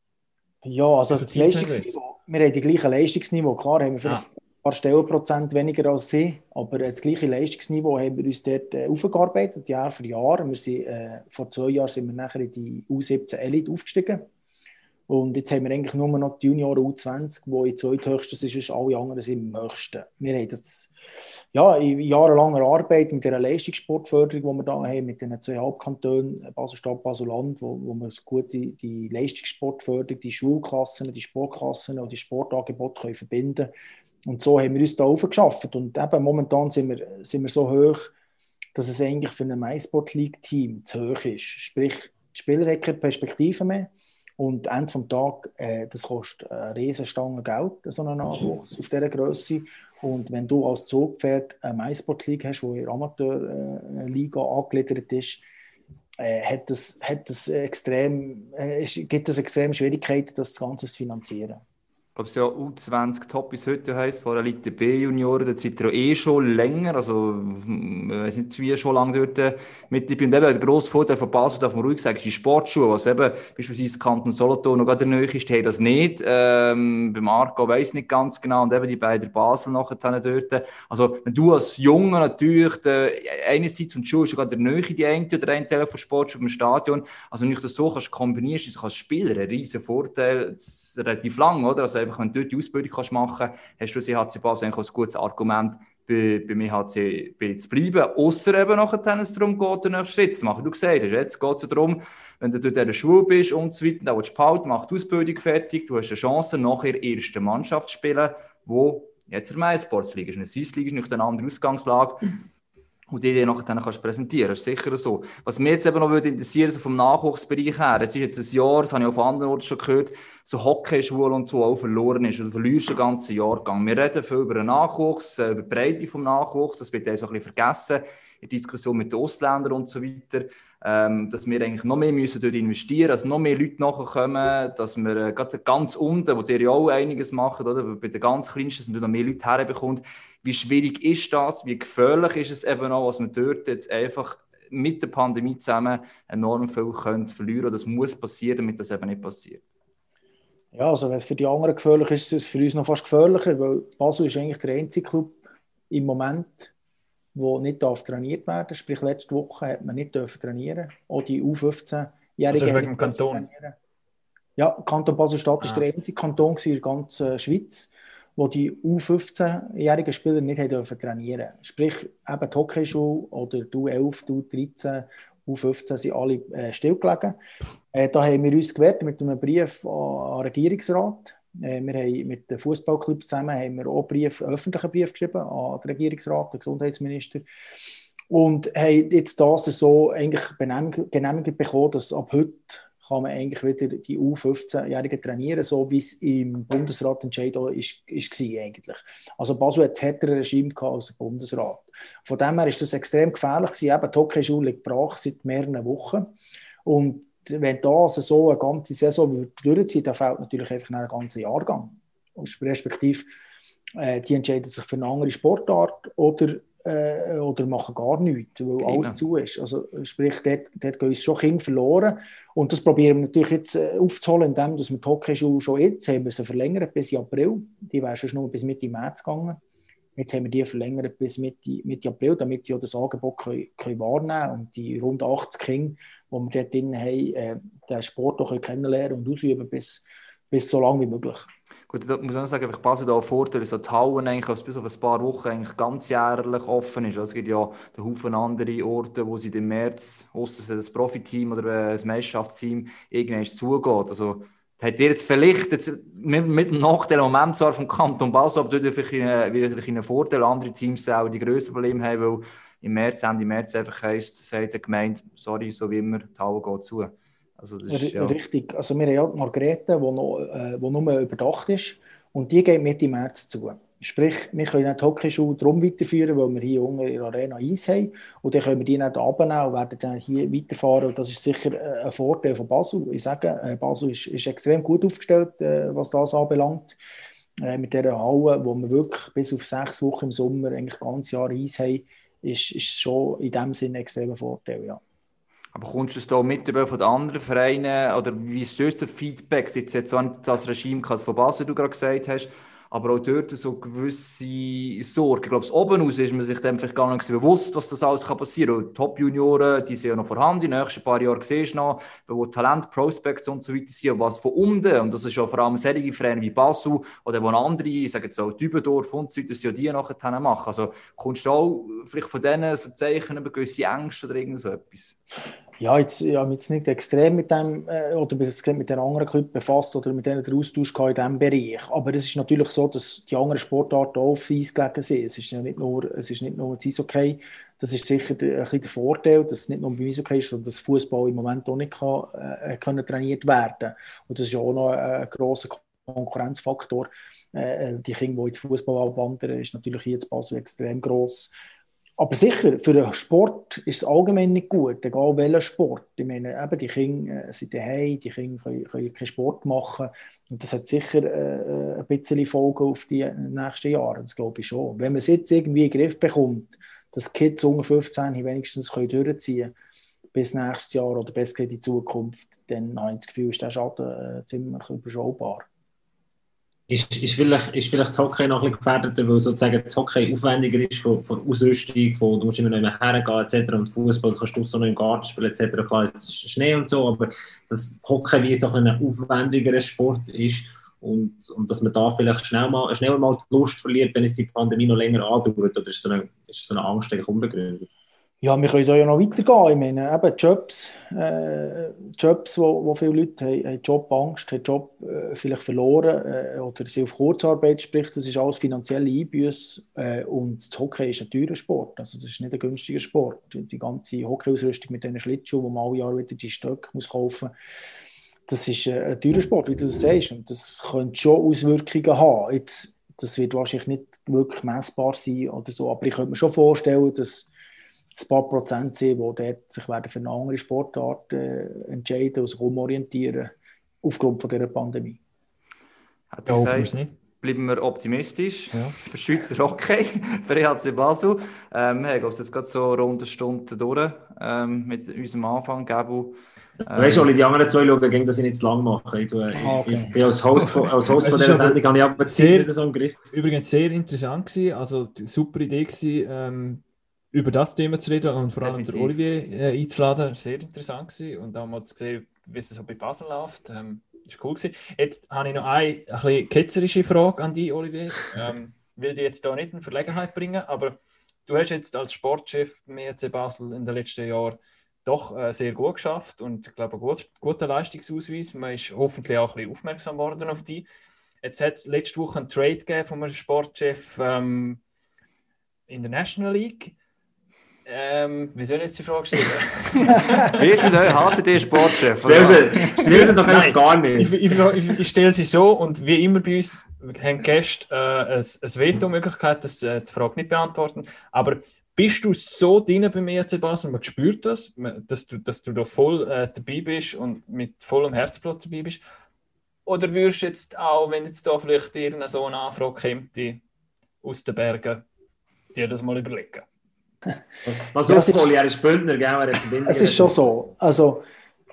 E: Ja, also das Leistungsniveau, wir haben die gleiche Leistungsniveau. Klar haben wir vielleicht
C: Ah.
E: ein paar Stellenprozent weniger als sie, aber äh, das gleiche Leistungsniveau haben wir uns dort äh, aufgearbeitet, Jahr für Jahr. Wir sind, äh, vor zwei Jahren sind wir nachher in die U17 Elite aufgestiegen. Und jetzt haben wir eigentlich nur noch die Junioren U20, die in zweithöchstes ist, alle anderen sind im höchsten. Wir haben das ja, in jahrelanger Arbeit mit der Leistungssportförderung, die wir da haben, mit den zwei Hauptkantonen, Basel-Stadt, Basel-Land, wo, wo wir gut die, die Leistungssportförderung, die Schulklassen, die Sportklassen und die Sportangebote können verbinden Und so haben wir uns da aufgeschafft. Und eben momentan sind wir, sind wir so hoch, dass es eigentlich für ein MySport-League-Team zu hoch ist. Sprich, die Spieler haben keine Perspektive mehr. Und am Ende des Tages, äh, das kostet eine riesen Stange Geld, so einen Nachwuchs auf dieser Größe. Und wenn du als Zugpferd eine MySport-League hast, die in der Amateurliga angegliedert ist, äh, hat das, hat das extrem, äh, gibt es extrem Schwierigkeiten, das Ganze zu finanzieren.
B: Glaube, es ja U20 Top bis heute heisst, vor Elite B-Junioren, da seid ihr eh schon länger, also hm, ich weiß nicht, schon lange dort äh, mit dabei. Und eben der grosse Vorteil von Basel, darf man ruhig sagen, ist die Sportschule, was eben beispielsweise Kanton Solothurn noch gerade der Nähe ist, haben das nicht. Ähm, beim Arco ich nicht ganz genau und eben die beiden Basel nachher dort. Also wenn du als Junge natürlich, der, einerseits und die Schule ist gerade der Nähe, die eine oder ein Teil von Sportschule im Stadion, also wenn du das so kannst kombinieren, ist das als Spieler ein riesen Vorteil, relativ lang, oder? Also einfach, wenn du dort die Ausbildung kannst machen kannst, hast du als EHC Basel eigentlich ein gutes Argument, bei, beim EHC zu bleiben. Ausser eben nachher, wenn es darum geht, den nächsten Schritt zu machen. Du hast, jetzt geht es darum, wenn du dort in der Schule bist und so weiter, dann willst du behalten, mach die Ausbildung fertig, du hast eine Chance, nachher erste Mannschaft zu spielen, wo jetzt in der League ist. In der Swiss League ist nicht eine andere Ausgangslage und die nachher dann kannst präsentieren Das ist sicher so. Was mich jetzt eben noch würde interessieren, so vom Nachwuchsbereich her, es ist jetzt ein Jahr, das habe ich von anderen Orten schon gehört, so Hockeyschule und so auch verloren ist. Du verlierst den ganzen Jahrgang. Wir reden viel über den Nachwuchs, äh, über die Breite vom Nachwuchs, das wird auch so ein bisschen vergessen in der Diskussion mit den Ausländern und so weiter. Ähm, dass wir eigentlich noch mehr müssen dort investieren, dass noch mehr Leute nachkommen, dass wir äh, gerade ganz unten, wo ihr ja auch einiges macht, oder bei den ganz Kleinsten, dass man noch mehr Leute herbekommt. Wie schwierig ist das? Wie gefährlich ist es eben auch, was man dort jetzt einfach mit der Pandemie zusammen enorm viel können verlieren können? Das muss passieren, damit das eben nicht passiert.
E: Ja, also wenn es für die anderen gefährlich ist, ist es für uns noch fast gefährlicher, weil Basel ist eigentlich der einzige Club im Moment, der nicht darf trainiert werden darf. Sprich, letzte Woche hat man nicht dürfen trainieren Auch die U15-Jährigen.
C: Also ist wegen dem Kanton?
E: Ja, Kanton Basel-Stadt ist
C: Ah.
E: der einzige Kanton in der ganzen Schweiz, wo die U15-jährigen Spieler nicht haben dürfen trainieren Sprich, eben die Hockeyschule oder die U11, die U13, U15 sind alle äh, stillgelegen. Äh, da haben wir uns gewehrt mit einem Brief an den Regierungsrat. Äh, wir haben mit den Fußballclubs zusammen haben wir auch Brief, einen öffentlichen Brief geschrieben an den Regierungsrat, den Gesundheitsminister. Und haben jetzt das so eigentlich genehmigt bekommen, dass ab heute kann man eigentlich wieder die U15-Jährigen trainieren, so wie es im Bundesrat entscheid ist, ist war eigentlich. Also Basel hat ein härteres Regime als der Bundesrat. Von dem her ist das extrem gefährlich gewesen. Eben, die Hockeyschule brach seit mehreren Wochen. Und wenn das so eine ganze Saison durchzieht, dann fehlt natürlich einfach einen ganzen Jahrgang. Und respektive, äh, die entscheiden sich für eine andere Sportart oder äh, oder machen gar nichts, weil
B: Genau.
E: alles zu ist. Also, sprich, dort, dort gehen uns schon Kinder verloren. Und das probieren wir natürlich jetzt äh, aufzuholen, indem dass wir die Hockeyschule schon jetzt haben wir sie verlängert bis April. Die wäre schon nur bis Mitte März gegangen. Jetzt haben wir die verlängert bis Mitte, Mitte April, damit sie auch das Angebot können, können wahrnehmen können und die rund 80 Kinder, die wir dort drin haben, äh, den Sport auch kennenlernen und ausüben bis, bis so lange wie möglich.
B: Gut, da muss ich auch sagen, ich Basel da Vorteil, dass die Hallen eigentlich bis auf ein paar Wochen eigentlich ganzjährlich offen ist. Es gibt ja einen Haufen andere Orte, wo sie im März, ausser das Profiteam oder das Meisterschaftsteam, irgendwann zugeht. Also hat ihr jetzt vielleicht jetzt mit, mit dem Nachteil im Moment zwar vom Kanton Basel, aber dort vielleicht einen, Vorteil, andere Teams auch die größeren Probleme haben, weil im März, Ende März einfach heisst, sagt die Gemeinde, sorry, so wie immer, die Halle geht zu. Also das ist, ja.
E: Richtig. Also wir haben ja die Margrethe, die, noch, äh, nur überdacht ist und die geht Mitte März zu. Sprich, wir können die Hockeyschule darum weiterführen, weil wir hier unten in der Arena Eis haben und dann können wir die nicht abnehmen und werden dann hier weiterfahren und das ist sicher äh, ein Vorteil von Basel. Ich sage, äh, Basel ist, ist extrem gut aufgestellt, äh, was das anbelangt. Mit dieser Halle, wo wir wirklich bis auf sechs Wochen im Sommer eigentlich ganz Jahr Eis haben, ist, ist schon in dem Sinne ein extremer Vorteil, ja.
B: Aber kommst du es da mit von den anderen Vereinen oder wie ist das Feedback? Jetzt nicht das Regime von Basel, du gerade gesagt hast, aber auch dort so gewisse Sorgen. Ich glaube, oben aus ist man sich dann vielleicht gar nicht so bewusst, dass das alles passieren kann. Top-Junioren, die sind ja noch vorhanden, in den nächsten paar Jahren siehst du noch, wo Talent, Prospects und so weiter sind, was von unten, und das ist ja vor allem solche Vereine wie Basel oder wo andere, ich sage jetzt auch Dübendorf und so weiter, ja die nachher machen. Also kommst du auch vielleicht von denen so Zeichen über gewisse Ängste oder irgend so etwas?
E: Ja, jetzt, mich jetzt nicht extrem mit dem äh, oder mit, den anderen Clubs befasst oder mit denen den Austausch in diesem Bereich. Aber es ist natürlich so, dass die anderen Sportarten auch auf Eis gelegen sind. Es ist ja nicht nur, es ist nicht nur das Eishockey. Das ist sicher der, ein bisschen der Vorteil, dass es nicht nur beim Eishockey ist, sondern dass Fußball im Moment auch nicht kann, äh, können trainiert werden Und das ist auch noch ein grosser Konkurrenzfaktor. Äh, die Kinder, die ins Fußball abwandern, ist natürlich hier in Basel extrem gross. Aber sicher, für den Sport ist es allgemein nicht gut, egal welcher Sport. Ich meine, eben die Kinder äh, sind daheim, die Kinder können, können keinen Sport machen. Und das hat sicher äh, ein bisschen Folgen auf die nächsten Jahre, das glaube ich schon. Wenn man es jetzt irgendwie in den Griff bekommt, dass Kids unter 15 wenigstens können durchziehen können, bis nächstes Jahr oder besser in die Zukunft, dann habe ich das Gefühl, ist der Schaden äh, ziemlich überschaubar
A: ist, ist, vielleicht, ist vielleicht das Hockey noch ein bisschen gefährdeter, weil sozusagen das Hockey aufwendiger ist von, von Ausrüstung, von, du musst immer noch mehr hergehen etc. Und Fußball kannst du so noch im Garten spielen etc. Klar, es ist Schnee und so, aber das Hockey, wie es doch ein aufwendigerer Sport ist und, und dass man da vielleicht schnell mal, schnell mal die Lust verliert, wenn es die Pandemie noch länger andauert, oder ist so eine, ist so eine Angst eigentlich unbegründet?
E: Ja, wir können da ja noch weitergehen. Ich meine, eben Jobs, äh, Jobs wo, wo viele Leute haben, haben Jobangst, haben Job äh, vielleicht verloren äh, oder sind auf Kurzarbeit, sprich, das ist alles finanzielle Einbüße. Äh, und das Hockey ist ein teurer Sport, also das ist nicht ein günstiger Sport. Die, ganze Hockeyausrüstung mit diesen Schlittschuhen, wo man alle Jahre wieder die Stöcke muss kaufen muss, das ist äh, ein teurer Sport, wie du das sagst. Und das könnte schon Auswirkungen haben. Jetzt, das wird wahrscheinlich nicht wirklich messbar sein oder so, aber ich könnte mir schon vorstellen, dass ein paar Prozent sind, die dort sich werden für eine andere Sportart äh, entscheiden und sich umorientieren aufgrund von dieser Pandemie.
B: Hat ja, gesagt, nicht. bleiben wir optimistisch ja. für Schweizer Hockey, für EHC Basel. Ähm, hey, geht jetzt gerade so rund eine Stunde durch ähm, mit unserem Anfang, Gabu.
A: Ähm, weißt du, die anderen zwei schauen, gegen das ich nicht zu lang mache. Ich, ich, ah, okay. ich bin als Host von, als Host von dieser Sendung, habe ich aber
C: sehr, so im Griff. Übrigens sehr interessant gewesen, also super Idee gewesen, ähm, über das Thema zu reden und vor allem der Olivier äh, einzuladen. Sehr interessant gewesen. und auch mal zu sehen, wie es so bei Basel läuft. Ähm, ist cool gewesen. Jetzt habe ich noch eine, eine ein ketzerische Frage an dich, Olivier. Ähm, will dich jetzt da nicht in Verlegenheit bringen, aber du hast jetzt als Sportchef beim EC Basel in den letzten Jahren doch äh, sehr gut geschafft und ich glaube, gut, guter Leistungsausweis. Man ist hoffentlich auch ein bisschen aufmerksam worden auf dich. Jetzt hat es letzte Woche einen Trade gegeben von einem Sportchef ähm, in der National League. Ähm, wie soll ich jetzt die Frage stellen?
B: Wie ist der HCD-Sportchef?
A: Stell sie doch einfach gar nicht.
C: Ich, ich, ich, ich stelle sie so und wie immer bei uns haben Gäste äh, eine, eine Veto-Möglichkeit, dass äh, die Frage nicht beantworten. Aber bist du so drin beim ERC Basel, man spürt das, dass du, dass du da voll äh, dabei bist und mit vollem Herzblut dabei bist? Oder würdest du jetzt auch, wenn jetzt da vielleicht irgendeine so eine Anfrage kommt, aus den Bergen, dir das mal überlegen?
A: Was ja, aufholen, er ist Bündner, gell?
E: Es ist schon so. Also,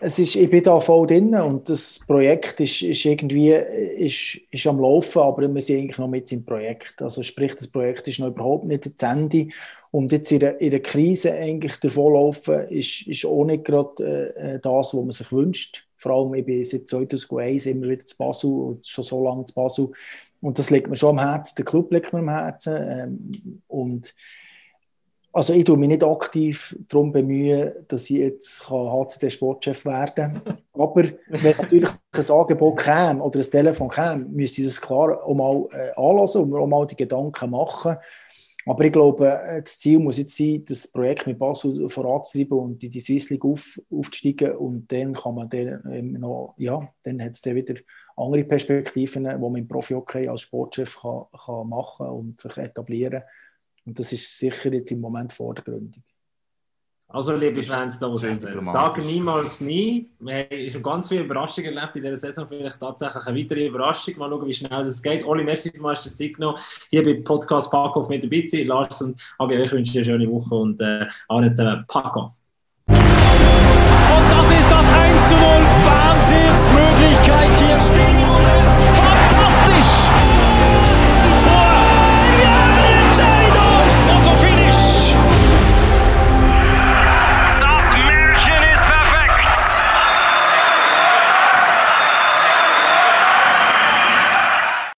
E: es ist, ich bin da voll drin und das Projekt ist, ist irgendwie ist, ist am Laufen, aber wir sind eigentlich noch mit im Projekt. Also sprich, das Projekt ist noch überhaupt nicht zu Ende. Und jetzt in der, in der Krise eigentlich davonlaufen, ist, ist auch nicht gerade äh, das, was man sich wünscht. Vor allem, ich bin seit 2001 immer wieder zu Basel und schon so lange zu Basel. Und das liegt mir schon am Herzen, der Club liegt mir am Herzen. Ähm, und also ich tue mich nicht aktiv darum bemühen, dass ich jetzt HCD-Sportchef werden kann. Aber wenn natürlich ein Angebot käme oder ein Telefon käme, müsste ich das klar auch mal äh, anlassen und mir auch mal die Gedanken machen. Aber ich glaube, äh, das Ziel muss jetzt sein, das Projekt mit Basel voranzutreiben und in die Swiss League auf, aufzusteigen. Und dann kann man dann noch, ja, dann hat es dann wieder andere Perspektiven, die man im Profi-Hockey als Sportchef kann, kann machen und sich etablieren kann. Und das ist sicher jetzt im Moment vordergründig.
A: Also, liebe Fans, da sagen niemals nie. Wir haben schon ganz viele Überraschungen erlebt in dieser Saison. Vielleicht tatsächlich eine weitere Überraschung. Mal schauen, wie schnell das geht. Oli, merci, du hast dir Zeit genommen, hier bei Podcast Pack Off mit dabei zu sein. Lars und Agi, ich wünsche dir eine schöne Woche und äh, allen zusammen Pack Off.
C: Und das ist das 1 zu 0. Wahnsinnsmöglichkeit hier stehen.